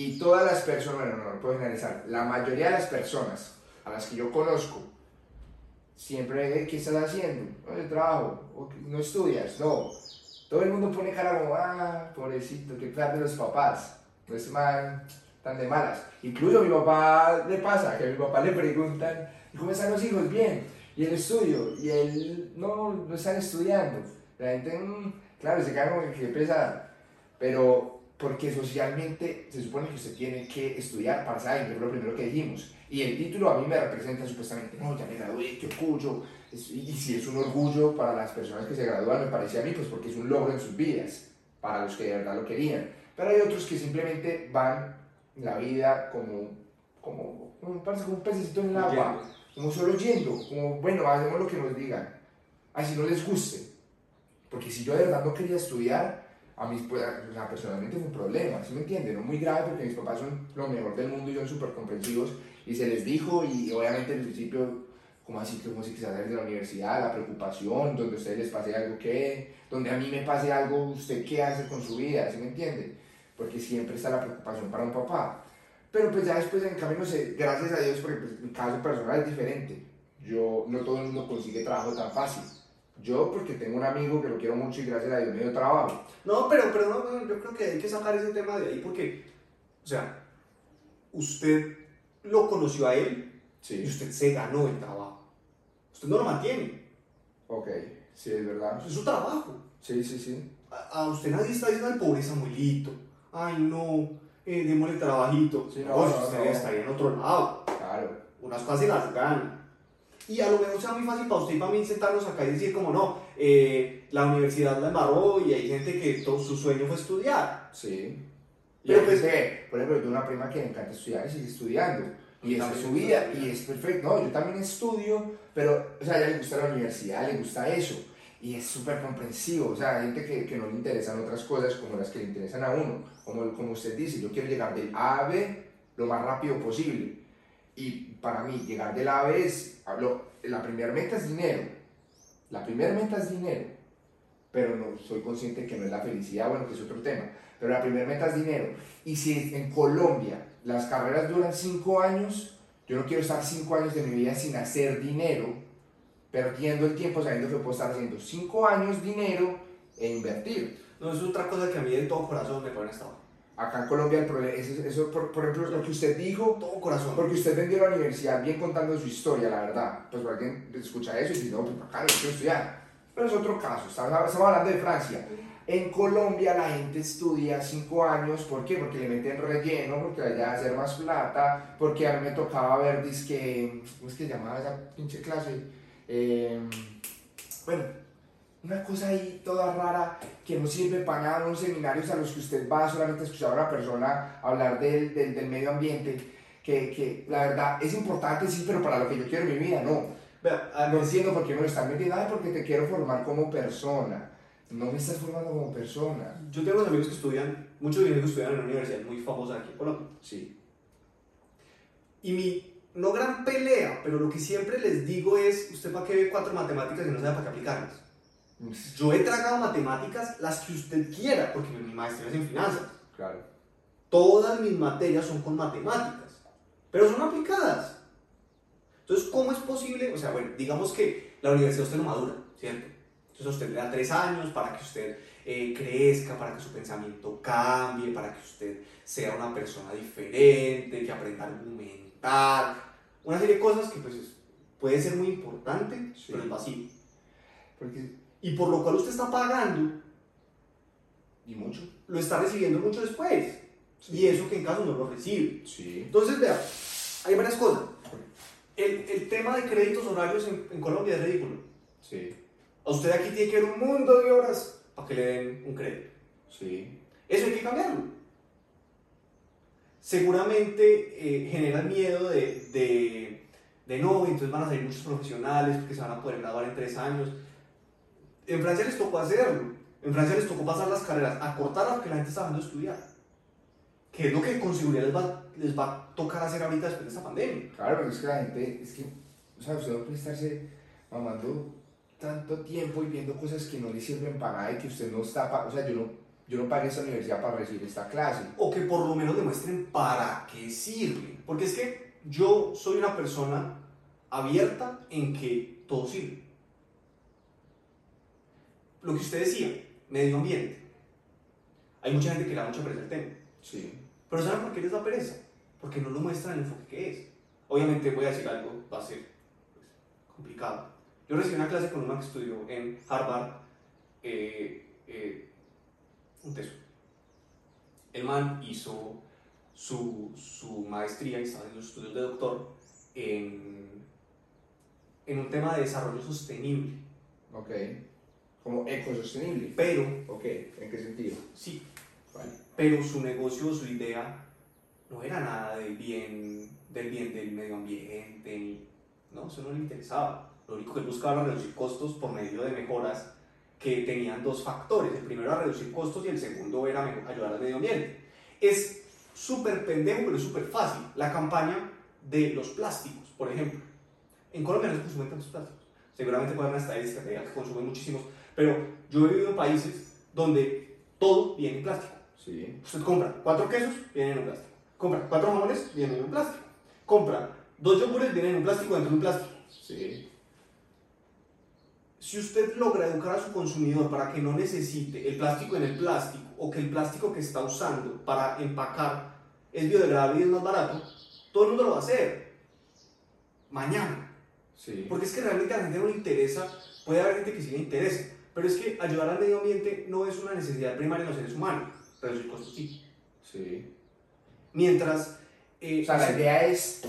Y todas las personas, bueno, no, no puedo generalizar, la mayoría de las personas a las que yo conozco, siempre, "Eh, ¿qué estás haciendo? No, yo trabajo, no estudias, no. Todo el mundo pone cara como, ah, pobrecito, qué plan de los papás, no es man tan de malas. Incluso a mi papá le pasa, que a mi papá le preguntan, ¿y cómo están los hijos? Bien, y el estudio, y él, no, no están estudiando. La gente, mm, claro, se cae como que pesada, pero porque socialmente se supone que usted tiene que estudiar para saber, que fue lo primero que dijimos. Y el título a mí me representa supuestamente, no, ya me gradué, qué orgullo. Es- Y si es un orgullo para las personas que se gradúan, me parece a mí, pues porque es un logro en sus vidas, para los que de verdad lo querían. Pero hay otros que simplemente van la vida como, como, como, parece como un pececito en el agua, como solo yendo, como, bueno, hacemos lo que nos digan, así no les guste. Porque si yo de verdad no quería estudiar, a mí, pues, personalmente fue un problema, ¿sí me entienden? No muy grave porque mis papás son lo mejor del mundo y son súper comprensivos y se les dijo y obviamente al principio, como así, como si quizás de la universidad, la preocupación, donde a ustedes les pase algo que, donde a mí me pase algo, ¿usted qué hace con su vida? ¿Sí me entiende? Porque siempre está la preocupación para un papá. Pero pues ya después en cambio, no sé, gracias a Dios, porque pues, mi caso personal es diferente. Yo, no todo el mundo consigue trabajo tan fácil. Yo porque tengo un amigo que lo quiero mucho y gracias a Dios me dio trabajo. No, pero, pero no, yo creo que hay que sacar ese tema de ahí porque, o sea, usted lo conoció a él y Sí. usted se ganó el trabajo. Usted no lo mantiene. Ok, sí, es verdad. Es su trabajo. Sí, sí, sí. A, a usted nadie está diciendo, ay, pobre Samuelito. Ay, no, eh, démosle trabajito. Sí, no, no, usted no. estaría en otro lado. Claro. Unas cosas las gana. Y a lo mejor sea muy fácil para usted y para mí sentarnos acá y decir como no, eh, la universidad la embarró y hay gente que todo su sueño fue estudiar. Sí. Pero pues- por ejemplo, yo tengo una prima que le encanta estudiar y sigue estudiando. Y esa es su me vida y es perfecto. No, yo también estudio, pero, o sea, a ella le gusta la universidad, le gusta eso. Y es súper comprensivo. O sea, hay gente que, que no le interesan otras cosas como las que le interesan a uno. Como, como usted dice, yo quiero llegar del A a B lo más rápido posible. Y para mí, llegar del A es, hablo, la primera meta es dinero. La primera meta es dinero. Pero no soy consciente que no es la felicidad, bueno, que es otro tema. Pero la primera meta es dinero. Y si en Colombia las carreras duran cinco años, yo no quiero estar cinco años de mi vida sin hacer dinero, perdiendo el tiempo sabiendo que puedo estar haciendo cinco años dinero e invertir. No, es otra cosa que a mí de todo corazón me pone estado. Acá en Colombia el problema es eso, eso, por, por ejemplo, lo que usted dijo, Todo corazón. porque usted vendió la universidad bien contando su historia, la verdad. Pues alguien escucha eso y dice, no, pues acá no quiero estudiar. Pero es otro caso, estamos, hablando de Francia. En Colombia la gente estudia cinco años, ¿por qué? Porque le meten relleno, porque allá hacer más plata, porque a mí me tocaba ver, que ¿cómo es que llamaba esa pinche clase? Eh, bueno, una cosa ahí toda rara que no sirve para nada, unos seminarios a los que usted va solamente a escuchar a una persona hablar del, del, del medio ambiente, que, que la verdad es importante, sí, pero para lo que yo quiero en mi vida, no. Vea, a- No entiendo por qué me lo están metiendo, ay, porque te quiero formar como persona. No me estás formando como persona. yo tengo unos amigos que estudian, muchos amigos que estudian en una universidad muy famosa aquí en Colombia. Sí. Y mi, no gran pelea, pero lo que siempre les digo es, usted para qué ve cuatro matemáticas y no sabe para qué aplicarlas. Yo he tragado matemáticas las que usted quiera, porque mi maestría es en finanzas. Claro. Todas mis materias son con matemáticas, pero son aplicadas. Entonces, ¿cómo es posible? O sea, bueno, digamos que la universidad usted lo madura, ¿cierto? Entonces, a usted le da tres años para que usted eh, crezca, para que su pensamiento cambie, para que usted sea una persona diferente, que aprenda a argumentar, una serie de cosas que pues es- puede ser muy importante, Sí. pero es vacío. Porque, Y por lo cual usted está pagando, y mucho. lo está recibiendo mucho después. Y eso que en caso no lo recibe. Sí. Entonces, vea, hay varias cosas. El, el tema de créditos horarios en, en Colombia es ridículo. Sí. A usted aquí tiene que ver un mundo de horas para que le den un crédito. Sí. Eso hay que cambiarlo. Seguramente eh, genera el miedo de, de, de no, entonces van a salir muchos profesionales porque se van a poder graduar en tres años. En Francia les tocó hacerlo. En Francia les tocó pasar las carreras, acortar a lo que la gente está dejando de estudiar. Que es lo que con seguridad les va, les va a tocar hacer ahorita después de esta pandemia. Claro, pero es que la gente, es que, o sea, usted no puede estarse mamando tanto tiempo y viendo cosas que no le sirven para nada y que usted no está, o sea, yo no, yo no pagué esta universidad para recibir esta clase. o que por lo menos demuestren para qué sirve. Porque es que yo soy una persona abierta en que todo sirve. Lo que usted decía, medio ambiente. Hay mucha gente que le da mucha pereza al tema. Sí. Pero ¿saben por qué les da pereza? Porque no lo muestran el enfoque que es. Obviamente voy a decir algo, va a ser pues, complicado. Yo recibí una clase con una que estudió en Harvard, eh, eh, un teso. El man hizo su, su maestría y estaba en los estudios de doctor en, en un tema de desarrollo sostenible. Ok. Como ecosostenible. Pero, Ok. ¿En qué sentido? sí, Vale. pero su negocio, su idea, no era nada del bien del, bien del medio ambiente, ni- no, eso no le interesaba. Lo único que él buscaba era reducir costos por medio de mejoras que tenían dos factores. El primero era reducir costos y el segundo era ayudar al medio ambiente. Es súper pendejo, pero es súper fácil. La campaña de los plásticos, por ejemplo. En Colombia no se consumen tantos plásticos. Seguramente puede haber una estadística que consumen muchísimos, pero yo he vivido en países donde todo viene en plástico. Sí. Usted compra cuatro quesos, vienen en un plástico. Compra cuatro jamones, vienen en un plástico. Compra dos yogures, vienen en un plástico dentro de un plástico. Sí. si usted logra educar a su consumidor para que no necesite el plástico en el plástico o que el plástico que está usando para empacar es biodegradable y es más barato, todo el mundo lo va a hacer. Mañana. Sí. Porque es que realmente a la gente no le interesa, puede haber gente que sí le interesa, pero es que ayudar al medio ambiente no es una necesidad primaria en los seres humanos, reducir costos sí. Sí. Mientras... eh, O sea, la idea es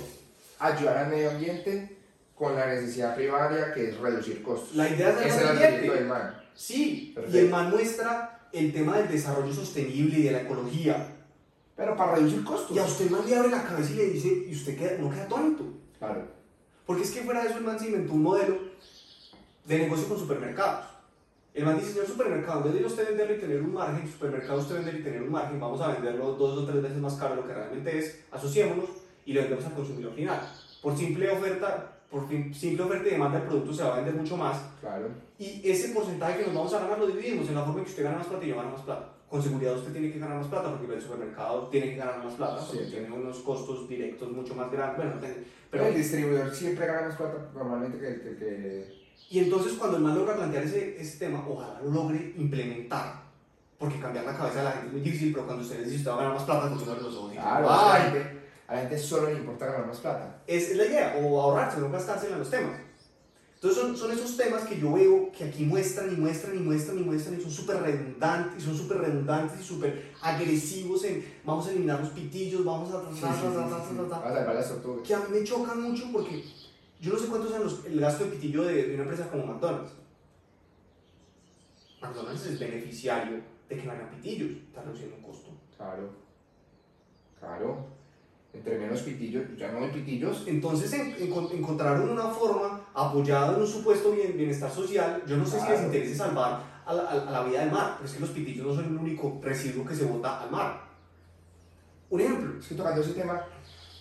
ayudar al medio ambiente con la necesidad primaria que es reducir costos. La idea es el ambiente. del man. Sí, Perfecto. y el man muestra el tema del desarrollo sostenible y de la ecología. Pero para reducir costos. Y a usted el man le abre la cabeza y le dice, y usted queda, no queda tonto. Claro. Porque es que fuera de eso el man se inventó un modelo de negocio con supermercados. El man dice, señor supermercado, en vez de usted venderlo y tener un margen, supermercado usted vender y tener un margen, vamos a venderlo dos o tres veces más caro de lo que realmente es, asociémonos y lo vendemos al consumidor final. Por simple oferta, por simple oferta y demanda el producto se va a vender mucho más Claro. y ese porcentaje que nos vamos a ganar lo dividimos en la forma en que usted gana más plata y yo gano más plata. Con seguridad usted tiene que ganar más plata porque el supermercado tiene que ganar más plata porque Sí. tiene unos costos directos mucho más grandes. Bueno, pero, el distribuidor siempre gana más plata normalmente que el que, que- y entonces cuando el man logra plantear ese, ese tema, ojalá lo logre implementar. Porque cambiar la cabeza de la gente es muy difícil, pero cuando usted dice usted va a ganar más plata, no los ojos y Claro, a la "Ay". gente, a la gente solo le importa ganar más plata. es, es la idea, o ahorrarse, no gastársela en los temas. Entonces son, son esos temas que yo veo que aquí muestran y muestran y muestran y muestran y son súper redundantes, y son súper redundantes y súper agresivos en vamos a eliminar los pitillos, vamos a... Sí, sí, sí, a. Que a mí me chocan mucho porque yo no sé cuántos son los, el gasto de pitillo de, de una empresa como McDonald's. McDonald's es beneficiario de que no haya pitillos, está reduciendo un costo. Claro. Claro. Entre menos pitillos, ya no hay pitillos. Entonces en- encon- encontraron una forma apoyada en un supuesto bien- bienestar social. Yo no sé si les interese salvar a la, a- a la vida del mar, pero es que los pitillos no son el único residuo que se bota al mar. Un ejemplo, Es que tocando ese tema,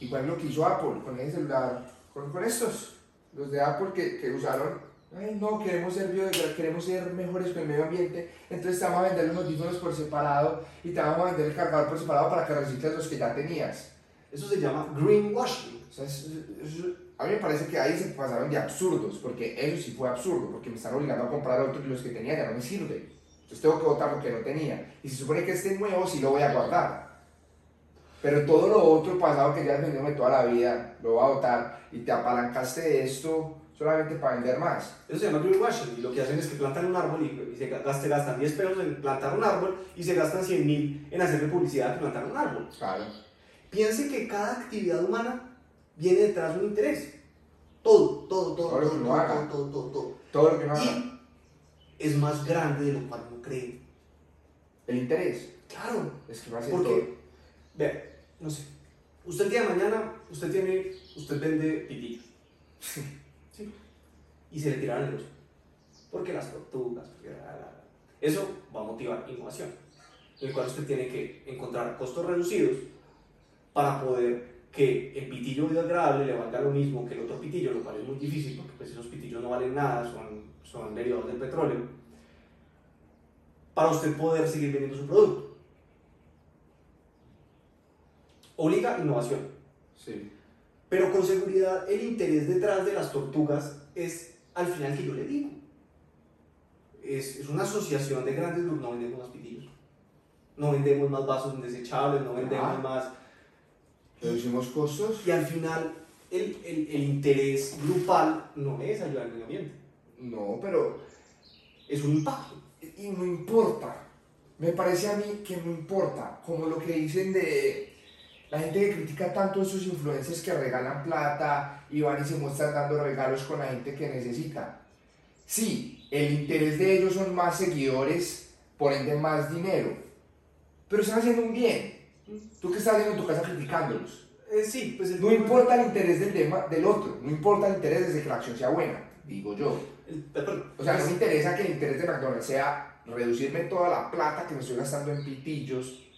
igual lo que hizo Apple con ese celular, con, con estos, los de Apple que, que usaron, ay no, queremos ser, biodegradables, queremos ser mejores con el medio ambiente, entonces te vamos a vender los audífonos por separado y te vamos a vender el cargador por separado para que recicles los que ya tenías. eso se llama greenwashing. O sea, es- es- a mí me parece que ahí se pasaron de absurdos, porque eso sí fue absurdo, porque me están obligando a comprar otros y los que tenía ya no me sirven. Entonces tengo que botar lo que no tenía. Y se supone que este nuevo sí lo voy a guardar. Pero todo lo otro pasado que ya has vendido toda la vida, lo voy a botar y te apalancaste de esto solamente para vender más. Eso se llama greenwashing y lo que hacen es que plantan un árbol y, y se gastan, gastan 10 pesos en plantar un árbol y se gastan 100 mil en hacerle publicidad de plantar un árbol. Claro. Piense que cada actividad humana viene detrás de un interés. Todo, todo, todo, Todo lo todo, que uno todo, haga. todo, todo, todo, todo. Todo lo que no haga. Y es más grande de lo cual uno cree. El interés. Claro, Es que va a ser porque, vea, no sé, usted el día de mañana, usted tiene, usted vende pitillos. ¿Sí? Y se le tiraron el uso. Porque las tortugas, porque la, la, la. Eso va a motivar innovación, en el cual usted tiene que encontrar costos reducidos para poder que el pitillo biodegradable le valga lo mismo que el otro pitillo, lo cual es muy difícil porque pues, esos pitillos no valen nada, son, son derivados del petróleo, para usted poder seguir vendiendo su producto. Obliga innovación. Sí. Pero con seguridad el interés detrás de las tortugas es al final que yo le digo. Es, es una asociación de grandes grupos, no vendemos más pitillos. No vendemos más vasos desechables, no vendemos Ah. más... Reducimos costos. Y al final el, el, el interés grupal no es ayudar al medio ambiente, No, pero es un impacto. y no importa. Me parece a mí que no importa. Como lo que dicen de la gente que critica tanto a esos influencers que regalan plata y van y se muestran dando regalos con la gente que necesita. Sí, el interés de ellos son más seguidores, por ende más dinero. Pero están haciendo un bien. ¿Tú qué estás haciendo en tu casa criticándolos? Eh, sí, pues el No importa el interés del, tema, del otro, no importa el interés desde que la acción sea buena, digo yo. O sea, no pues, me interesa que el interés de McDonald's sea reducirme toda la plata que me estoy gastando en pitillos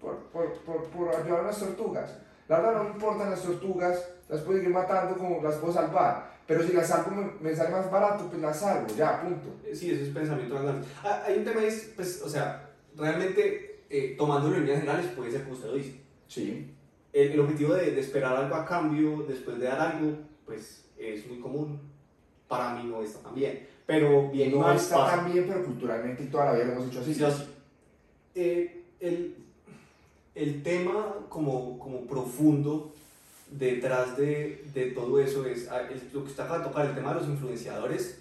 por, por, por, por ayudar a las tortugas. La verdad no me importan las tortugas, las puedo seguir matando como las puedo salvar. Pero si las salvo me, me sale más barato, pues las salvo, ya, punto. Eh, Sí, ese es pensamiento grande. Ah, hay un tema, es, pues, o sea, realmente, eh, tomándolo en líneas generales, puede ser como usted lo dice. Sí. El, el objetivo de, de esperar algo a cambio después de dar algo, pues, es muy común. Para mí no está tan bien. pero bien no mal está pasa. tan bien, pero culturalmente y toda la vida lo hemos hecho así. Sí, así. Eh, el, el tema como, como profundo detrás de, de todo eso es ah, el- lo que está de tocar, el tema de los influenciadores.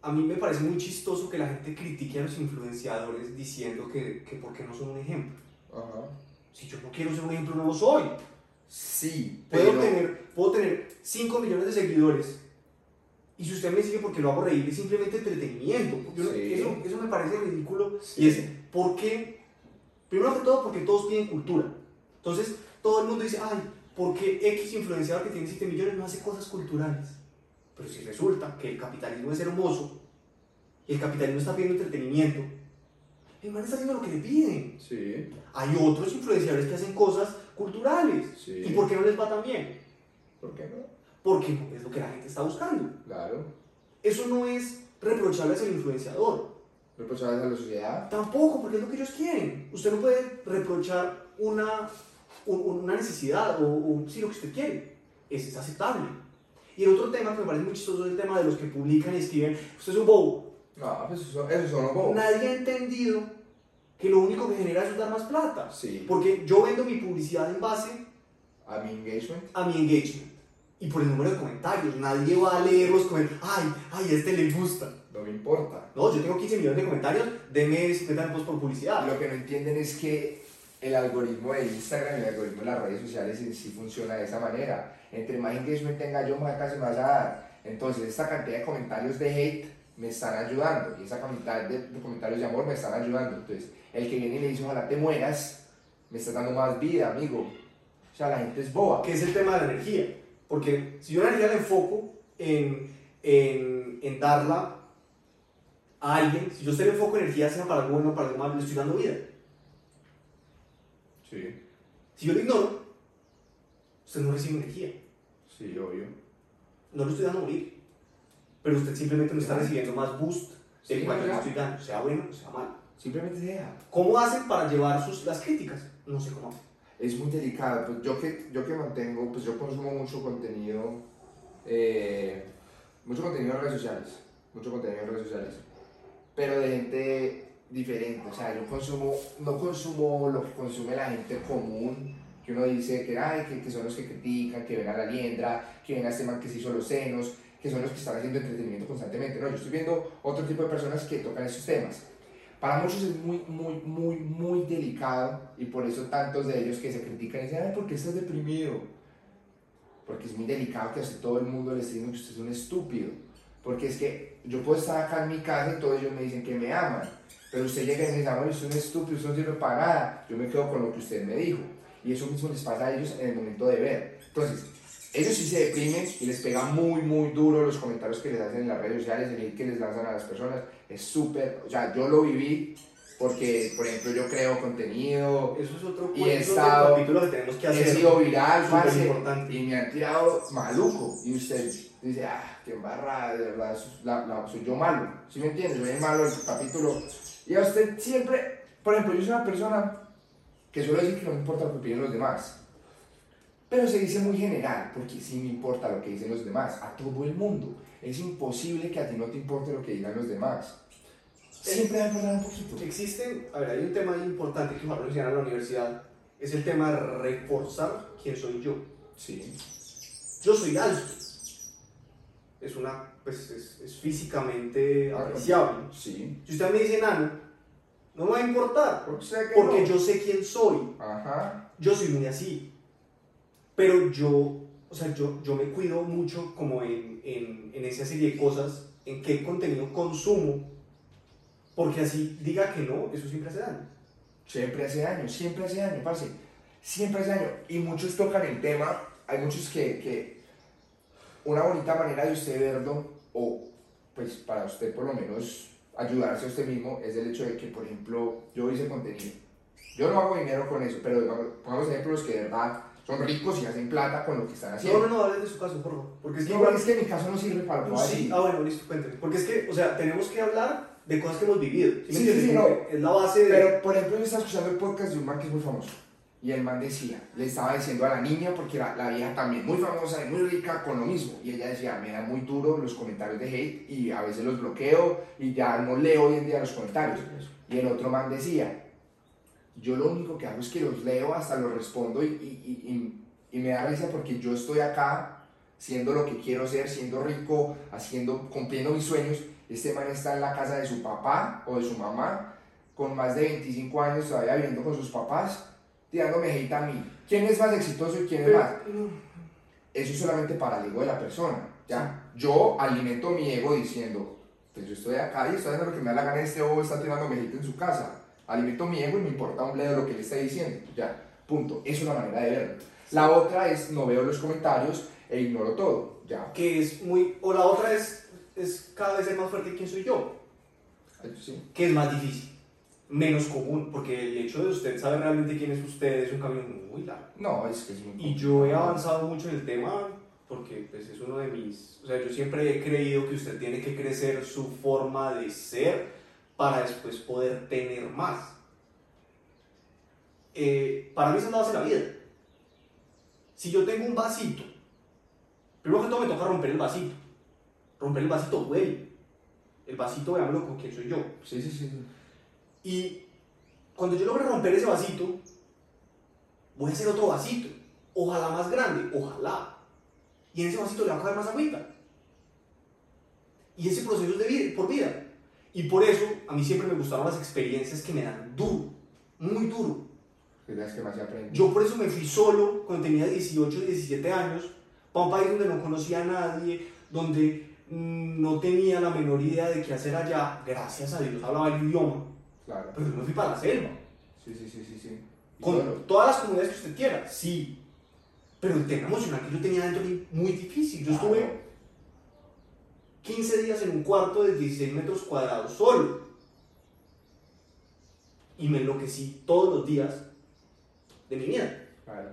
A mí me parece muy chistoso que la gente critique a los influenciadores diciendo que, que por qué no son un ejemplo. Ajá. Si yo no quiero ser un ejemplo, no lo soy. Sí, Puedo, pero... tener, puedo tener 5 millones de seguidores y si usted me sigue porque lo hago reír es simplemente entretenimiento. Yo Sí. eso, eso me parece ridículo. Sí. Y es, ¿por qué? Primero que todo, porque todos piden cultura. Entonces, todo el mundo dice, ay, ¿por qué X influenciador que tiene 7 millones no hace cosas culturales? Pero si resulta que el capitalismo es hermoso y el capitalismo está pidiendo entretenimiento, el man está haciendo lo que le piden. Sí, Hay otros influenciadores que hacen cosas culturales. sí. ¿Y por qué no les va tan bien? ¿Por qué no? Porque es lo que la gente está buscando. Claro. Eso no es reprochable hacia el influenciador. Reprochables a la sociedad. Tampoco, porque es lo que ellos quieren. Usted no puede reprochar una, un- una necesidad o, o sí, lo que usted quiere. Ese es aceptable. Y el otro tema que me parece muy chistoso es el tema de los que publican y escriben, usted es un bobo. No, pues eso, eso son los bobos. Nadie ha entendido que lo único que genera es dar más plata. Sí. Porque yo vendo mi publicidad en base A mi engagement. a mi engagement. Y por el número de comentarios. Nadie va a leer los comentarios. Ay, ay, este le gusta. No me importa. No, yo tengo 15 millones de comentarios, deme 50 posts por publicidad. Lo que no entienden es que el algoritmo de Instagram y el algoritmo de las redes sociales en sí funciona de esa manera. Entre más engagement tenga yo, más casi me vas a dar. Entonces, esta cantidad de comentarios de hate me están ayudando y esa cantidad de, de comentarios de amor me están ayudando. Entonces, el que viene y le dice ojalá te mueras, me está dando más vida, amigo. O sea, la gente es boba. que es el tema de la energía. Porque si yo la energía la enfoco en, en, en darla a alguien, si yo se le enfoco energía, sea para algo bueno o para algo malo, le estoy dando vida. Sí, Si yo lo ignoro, usted no recibe energía. sí, obvio. No lo estoy dando a morir. Pero usted simplemente no está recibiendo más boost del Sí, ya. estoy dando, sea bueno o sea malo. Simplemente deja. ¿Cómo hacen para llevar sus, las críticas? No sé cómo hacen. Es muy delicado. Pues yo que, yo que mantengo, pues yo consumo mucho contenido, eh, mucho contenido en redes sociales, mucho contenido en redes sociales, pero de gente diferente. O sea, yo consumo, no consumo lo que consume la gente común, que uno dice que, ay, que, que son los que critican, que venga la liendra, que venga este man que se hizo los senos, que son los que están haciendo entretenimiento constantemente. No, yo estoy viendo otro tipo de personas que tocan esos temas. Para muchos es muy, muy, muy, muy delicado y por eso tantos de ellos que se critican y dicen, ay, ¿por qué estás deprimido? Porque es muy delicado que a todo el mundo le esté diciendo que usted es un estúpido. Porque es que yo puedo estar acá en mi casa y todos ellos me dicen que me aman. Pero usted llega y me dice, amor, usted es un estúpido, usted no sirve para nada. Yo me quedo con lo que usted me dijo. Y eso mismo les pasa a ellos en el momento de ver. Entonces, ellos sí se deprimen y les pega muy, muy duro los comentarios que les hacen en las redes sociales, el hate que les lanzan a las personas. Es súper, o sea, yo lo viví porque, por ejemplo, yo creo contenido, Eso es otro, Y he estado- capítulo que tenemos que hacer. he sido viral, importante. y me han tirado maluco. Y usted dice, ah, qué embarrada, de verdad, la- la- soy yo malo. ¿Sí me entiendes? Soy el malo del capítulo. Y a usted siempre, por ejemplo, yo soy una persona que suelo decir que no me importa lo que opinen los demás. Pero se dice muy general, porque sí me importa lo que dicen los demás, a todo el mundo. Es imposible que a ti no te importe lo que digan los demás. Siempre va a importar un poquito. Existe, a ver, hay un tema importante que ojalá lo enseñaran en la universidad, es el tema de reforzar quién soy yo. Sí. Yo soy alto. Es una, pues, es, es físicamente Ah, apreciable. Sí. Si usted me dice enano, no me va a importar, porque no. yo sé quién soy. Ajá. Yo soy muy así. Pero yo, o sea, yo, yo me cuido mucho como en, en, en esa serie de cosas, en qué contenido consumo, porque así diga que no, eso siempre hace daño. Siempre hace daño, siempre hace daño, parce. Siempre hace daño. Y muchos tocan el tema, hay muchos que, que una bonita manera de usted verlo, o pues para usted por lo menos ayudarse a usted mismo, es el hecho de que, por ejemplo, yo hice contenido. Yo no hago dinero con eso, pero pongamos ejemplos que de verdad son ricos y hacen plata con lo que están No, haciendo. no, no, hablen de su caso, por favor. Porque es que No, igual... es que mi caso no sirve para a Sí, ah, bueno, listo, cuénteme. Porque es que, o sea, tenemos que hablar de cosas que hemos vivido. ¿sí Sí, sí, no. Es la base de... Pero, por ejemplo, yo estaba escuchando el podcast de un man que es muy famoso. Y el man decía, le estaba diciendo a la niña, porque la, la vieja también muy famosa y muy rica con lo mismo. Y ella decía, me dan muy duro los comentarios de hate y a veces los bloqueo y ya no leo hoy en día los comentarios. Y el otro man decía, yo lo único que hago es que los leo, hasta los respondo y, y, y, y me da risa porque yo estoy acá siendo lo que quiero ser, siendo rico, haciendo, cumpliendo mis sueños. Este man está en la casa de su papá o de su mamá, con más de 25 años todavía viviendo con sus papás, tirándome hate a mí. ¿Quién es más exitoso y quién es más? Eso es solamente para el ego de la persona. ¿ya? Yo alimento mi ego diciendo, pues yo estoy acá y estoy haciendo lo que me da la gana, este bobo está tirándome hate en su casa. Alimento mi ego y me importa un bledo lo que él está diciendo. Ya, punto. Es una manera de verlo. La otra es no veo los comentarios e ignoro todo. Ya. Que es muy. O la otra es, es cada vez ser más fuerte quién soy yo. Sí. Que es más difícil. Menos común. Porque el hecho de usted saber realmente quién es usted es un camino muy largo. No, es que es muy Y yo he avanzado mucho en el tema porque pues, es uno de mis... O sea, yo siempre he creído que usted tiene que crecer su forma de ser para después poder tener más. Eh, para mí esa es la base de la vida. Si yo tengo un vasito, primero que todo me toca romper el vasito. Romper el vasito duele. El vasito, veámoslo con quién soy yo. Sí, sí, sí. Y cuando yo logre romper ese vasito, voy a hacer otro vasito. Ojalá más grande, ojalá. Y en ese vasito le va a caer más agüita. Y ese proceso es de vida, por vida. Y por eso a mí siempre me gustaron las experiencias que me dan duro, muy duro. Las que más se aprende. Yo por eso me fui solo cuando tenía 18, 17 años, para un país donde no conocía a nadie, donde mm, no tenía la menor idea de qué hacer allá. Gracias a Dios hablaba el idioma, Claro. pero yo me fui para la selva. Sí, sí, sí, sí. sí. Con solo. todas las comunidades que usted quiera, sí. Pero el tema emocional que yo tenía dentro de mí, muy difícil. Yo estuve Claro. 15 días en un cuarto de 16 metros cuadrados solo. Y me enloquecí todos los días de mi vida. Claro.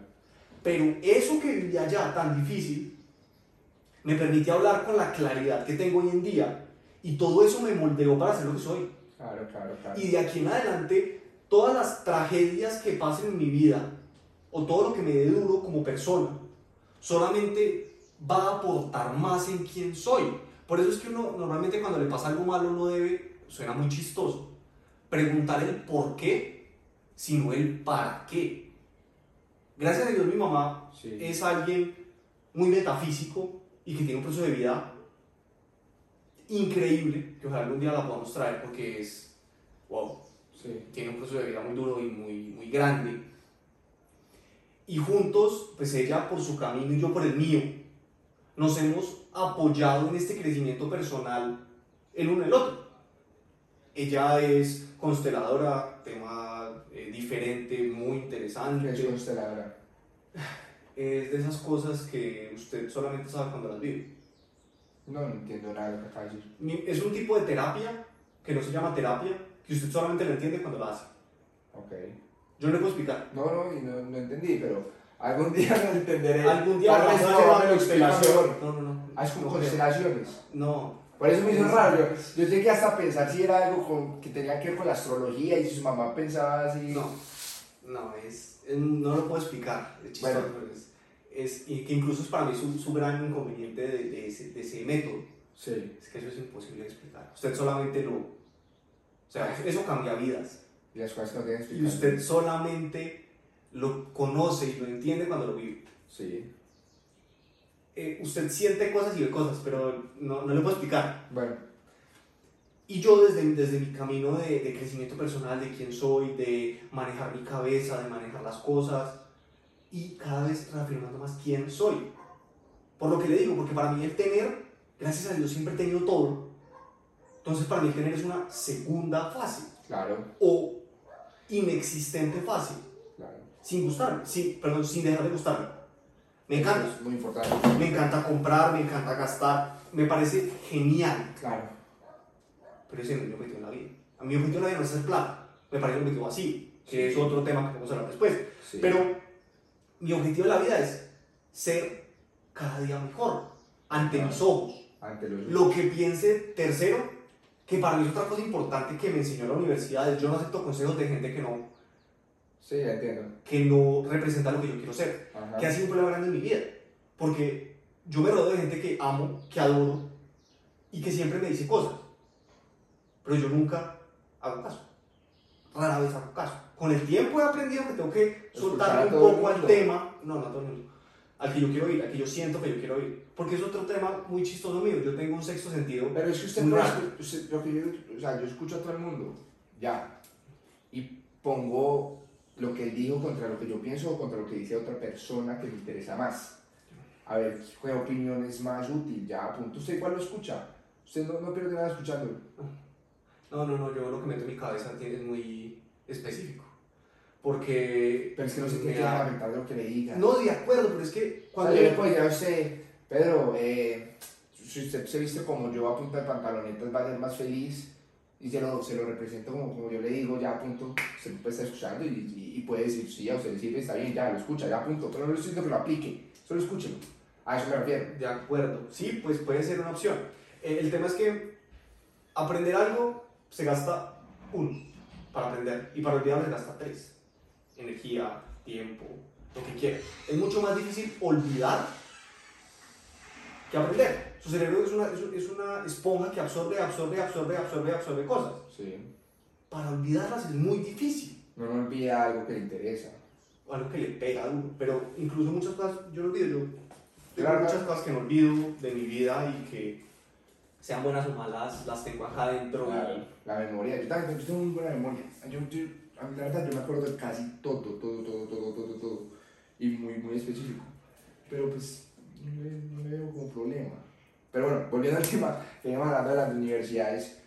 Pero eso que vivía allá tan difícil, me permitió hablar con la claridad que tengo hoy en día. Y todo eso me moldeó para ser lo que soy. Claro, claro, claro. Y de aquí en adelante, todas las tragedias que pasen en mi vida, o todo lo que me dé duro como persona, solamente va a aportar más en quién soy. Por eso es que uno normalmente cuando le pasa algo malo uno debe, suena muy chistoso, preguntar el por qué, sino el para qué. Gracias a Dios mi mamá Sí. es alguien muy metafísico y que tiene un proceso de vida increíble, que ojalá algún día la podamos traer porque es, wow, Sí. tiene un proceso de vida muy duro y muy, muy grande. Y juntos, pues ella por su camino y yo por el mío, nos hemos apoyado en este crecimiento personal el uno el otro. Ella es consteladora, tema eh, diferente, muy interesante. ¿Qué es consteladora? Es de esas cosas que usted solamente sabe cuando las vive. No, no entiendo nada de lo que acabas de decir. Ni- Es un tipo de terapia que no se llama terapia, que usted solamente lo entiende cuando la hace. Ok. Yo no le puedo explicar. No, no, y no, no entendí, pero algún día lo entenderé. Algún día Tal vez una lo explica constelación. No, no, no. Ah, es con No constelaciones. No. Por eso me hizo raro. Yo, yo llegué hasta a pensar si era algo con- que tenía que ver con la astrología y si su mamá pensaba así. No, no, es, no lo puedo explicar. Es chistoso, Bueno. pero es, es- y que incluso es para mí su, su gran inconveniente de, de ese, de ese método. Sí. Es que eso es imposible de explicar. Usted solamente lo. O sea, eso cambia vidas. Y las cosas que no tienen Y usted solamente lo conoce y lo entiende cuando lo vive. Sí. Eh, usted siente cosas y ve cosas, pero no, no le puedo explicar. Bueno, Y yo desde, desde mi camino de, de crecimiento personal, de quién soy, de manejar mi cabeza, de manejar las cosas, y cada vez reafirmando más quién soy. Por lo que le digo, porque para mí el tener, gracias a Dios siempre he tenido todo. Entonces para mí el tener es una segunda fase, claro, o inexistente fase. Sin gustarme, sin, perdón, sin dejar de gustarme. Me encanta. Es muy importante. Me encanta comprar, me encanta gastar, me parece genial. Claro. Pero ese no es mi objetivo en la vida. A mi objetivo en la vida no es hacer plata. Me parece un objetivo así, que es otro tema que vamos a hablar después. Sí. Pero mi objetivo en la vida es ser cada día mejor ante Claro. mis ojos. Ante los. Lo que piense tercero, que para mí es otra cosa importante que me enseñó la universidad, es yo no acepto consejos de gente que no Sí, ya entiendo. que no representa lo que yo quiero ser. Ajá. Que ha sido un problema grande en mi vida. Porque yo me rodeo de gente que amo, que adoro y que siempre me dice cosas. Pero yo nunca hago caso. Rara vez hago caso. Con el tiempo he aprendido que tengo que soltarme un poco al tema. No, no a todo el mundo. Al que yo quiero ir, al que yo siento que yo quiero ir. Porque es otro tema muy chistoso mío. Yo tengo un sexto sentido. Pero es que usted escu- usted- lo que yo, o sea, yo escucho a todo el mundo, ya, y pongo lo que él dijo contra lo que yo pienso o contra lo que dice otra persona que me interesa más. A ver, ¿qué opinión es más útil? Ya, punto. ¿Usted igual lo escucha? ¿Usted no, no pierde nada escuchándolo? No, no, no. Yo lo que meto en mi cabeza es muy específico. Porque. Pero es que no se tiene que de lo que le diga. No, de acuerdo, pero es que Cuando cuando yo yo le puedo decir a usted, Pedro, eh, si usted se viste como yo a punta de pantalonetas va a ser más feliz y se lo, se lo represento como, como yo le digo, ya punto, se puede estar escuchando y, puede decir, sí, a usted le sirve, está bien, ya lo escucha, ya punto, pero no le estoy que lo aplique, solo escúchelo. A eso me refiero. De acuerdo, sí, pues puede ser una opción. Eh, el tema es que aprender algo se gasta uno para aprender y para olvidar se gasta tres. Energía, tiempo, lo que quiera. Es mucho más difícil olvidar que aprender. Su cerebro es una, es un- es una esponja que absorbe, absorbe, absorbe, absorbe, absorbe cosas. Sí. Para olvidarlas es muy difícil. No me olvida algo que le interesa. algo que le pega duro, pero incluso muchas cosas yo no olvido, yo tengo Claro. muchas cosas que no olvido de mi vida y que sean buenas o malas, las tengo acá adentro Claro, la memoria, yo también yo tengo muy buena memoria. Yo, yo- a mí, la verdad, yo me acuerdo de casi todo, todo, todo, todo, todo, todo, y muy, muy específico. Pero pues, no le, no le veo como problema. Pero bueno, volviendo al tema, que íbamos hablando de las universidades,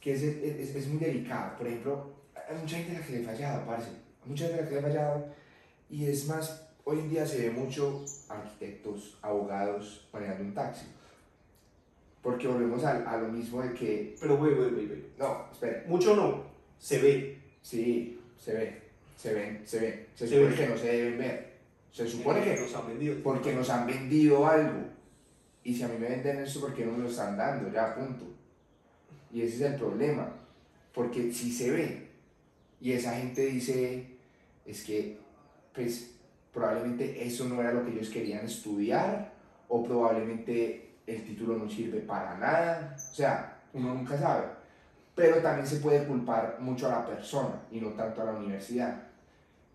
que es, es, es muy delicado. Por ejemplo, hay mucha gente a la que le he fallado, parece. Hay mucha gente a la que le he fallado, y es más, hoy en día se ve mucho arquitectos, abogados manejando un taxi. Porque volvemos a, a lo mismo de que pero güey, güey, güey, no, espera. Mucho no, se ve. Sí, se ve. Se ven, se ven. Se, Se supone ven. que no se deben ver. Se supone que nos han vendido. porque nos han vendido algo. Y si a mí me venden eso, ¿por qué no me lo están dando? Ya, punto. Y ese es el problema. Porque si se ve. Y esa gente dice, es que, pues, probablemente eso no era lo que ellos querían estudiar. O probablemente el título no sirve para nada. O sea, uno nunca sabe. Pero también se puede culpar mucho a la persona y no tanto a la universidad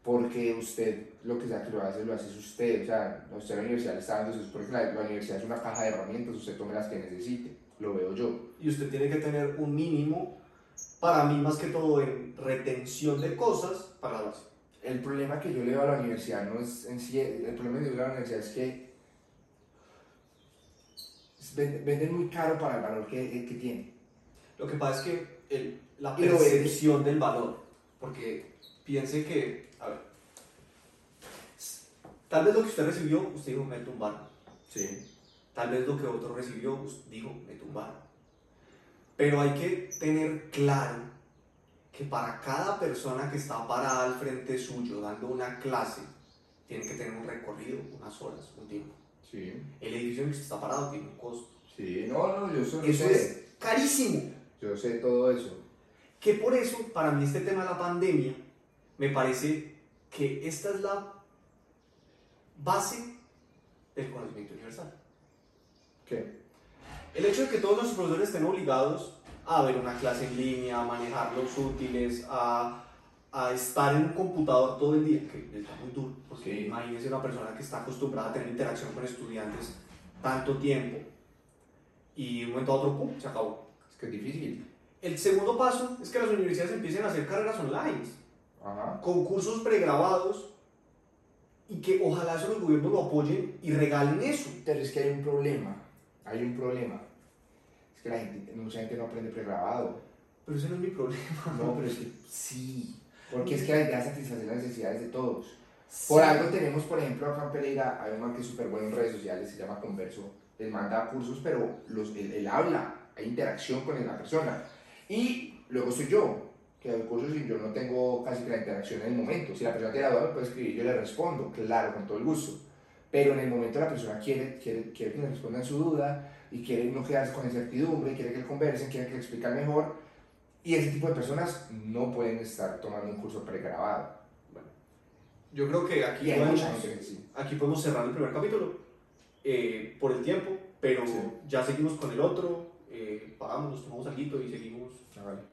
porque usted lo que sea que lo hace, lo hace usted, o sea, usted la universidad le está dando, se supone que la, la universidad es una caja de herramientas, usted tome las que necesite, lo veo yo. Y usted tiene que tener un mínimo, para mí más que todo en retención de cosas, para la base. El problema que yo le veo a la universidad no es en sí, el problema que yo le veo a la universidad es que venden, muy caro para el valor que, que tiene. Lo que pasa es que el- la percepción del valor, porque piense que, a ver, tal vez lo que usted recibió, usted dijo, me tumbaron. Sí. Tal vez lo que otro recibió, usted dijo, me tumbaron. Pero hay que tener claro que para cada persona que está parada al frente suyo dando una clase, tiene que tener un recorrido, unas horas, un tiempo. Sí. El edificio en que usted está parado tiene un costo. Sí, no, no, yo eso Eso sé. es carísimo. Yo sé todo eso. Que por eso, para mí, este tema de la pandemia, me parece que esta es la base del conocimiento universal. ¿Qué? El hecho de que todos los profesores estén obligados a ver una clase en línea, a manejar los útiles, a, a estar en un computador todo el día, que da muy duro, porque Sí. imagínense una persona que está acostumbrada a tener interacción con estudiantes tanto tiempo y de un momento a otro, ¡pum!, se acabó. Es que es difícil. El segundo paso es que las universidades empiecen a hacer carreras online. Ajá. con cursos pregrabados y que ojalá eso los gobiernos lo apoyen y regalen eso. Pero es que hay un problema. Hay un problema. Es que la gente, mucha gente no aprende pregrabado. Pero ese no es mi problema. No, pero es que sí. Porque es que la idea es satisfacer las necesidades de todos. Por algo tenemos, por ejemplo, acá en Pereira, hay un man que es súper bueno en redes sociales, se llama Converso. Les manda cursos, pero los, él, él habla, hay interacción con la persona. Y luego soy yo, que doy cursos y yo no tengo casi que la interacción en el momento. Si la persona tiene la duda, me puede escribir, yo le respondo, claro, con todo el gusto. Pero en el momento la persona quiere, quiere, quiere que le respondan su duda y quiere no quedarse con incertidumbre, quiere que conversen, quiere que le expliquen mejor. Y ese tipo de personas no pueden estar tomando un curso pregrabado. Bueno, yo creo que aquí, podemos, aquí podemos cerrar el primer capítulo eh, por el tiempo, pero Sí. ya seguimos con el otro, eh, paramos, nos tomamos algo y seguimos Ah, vale.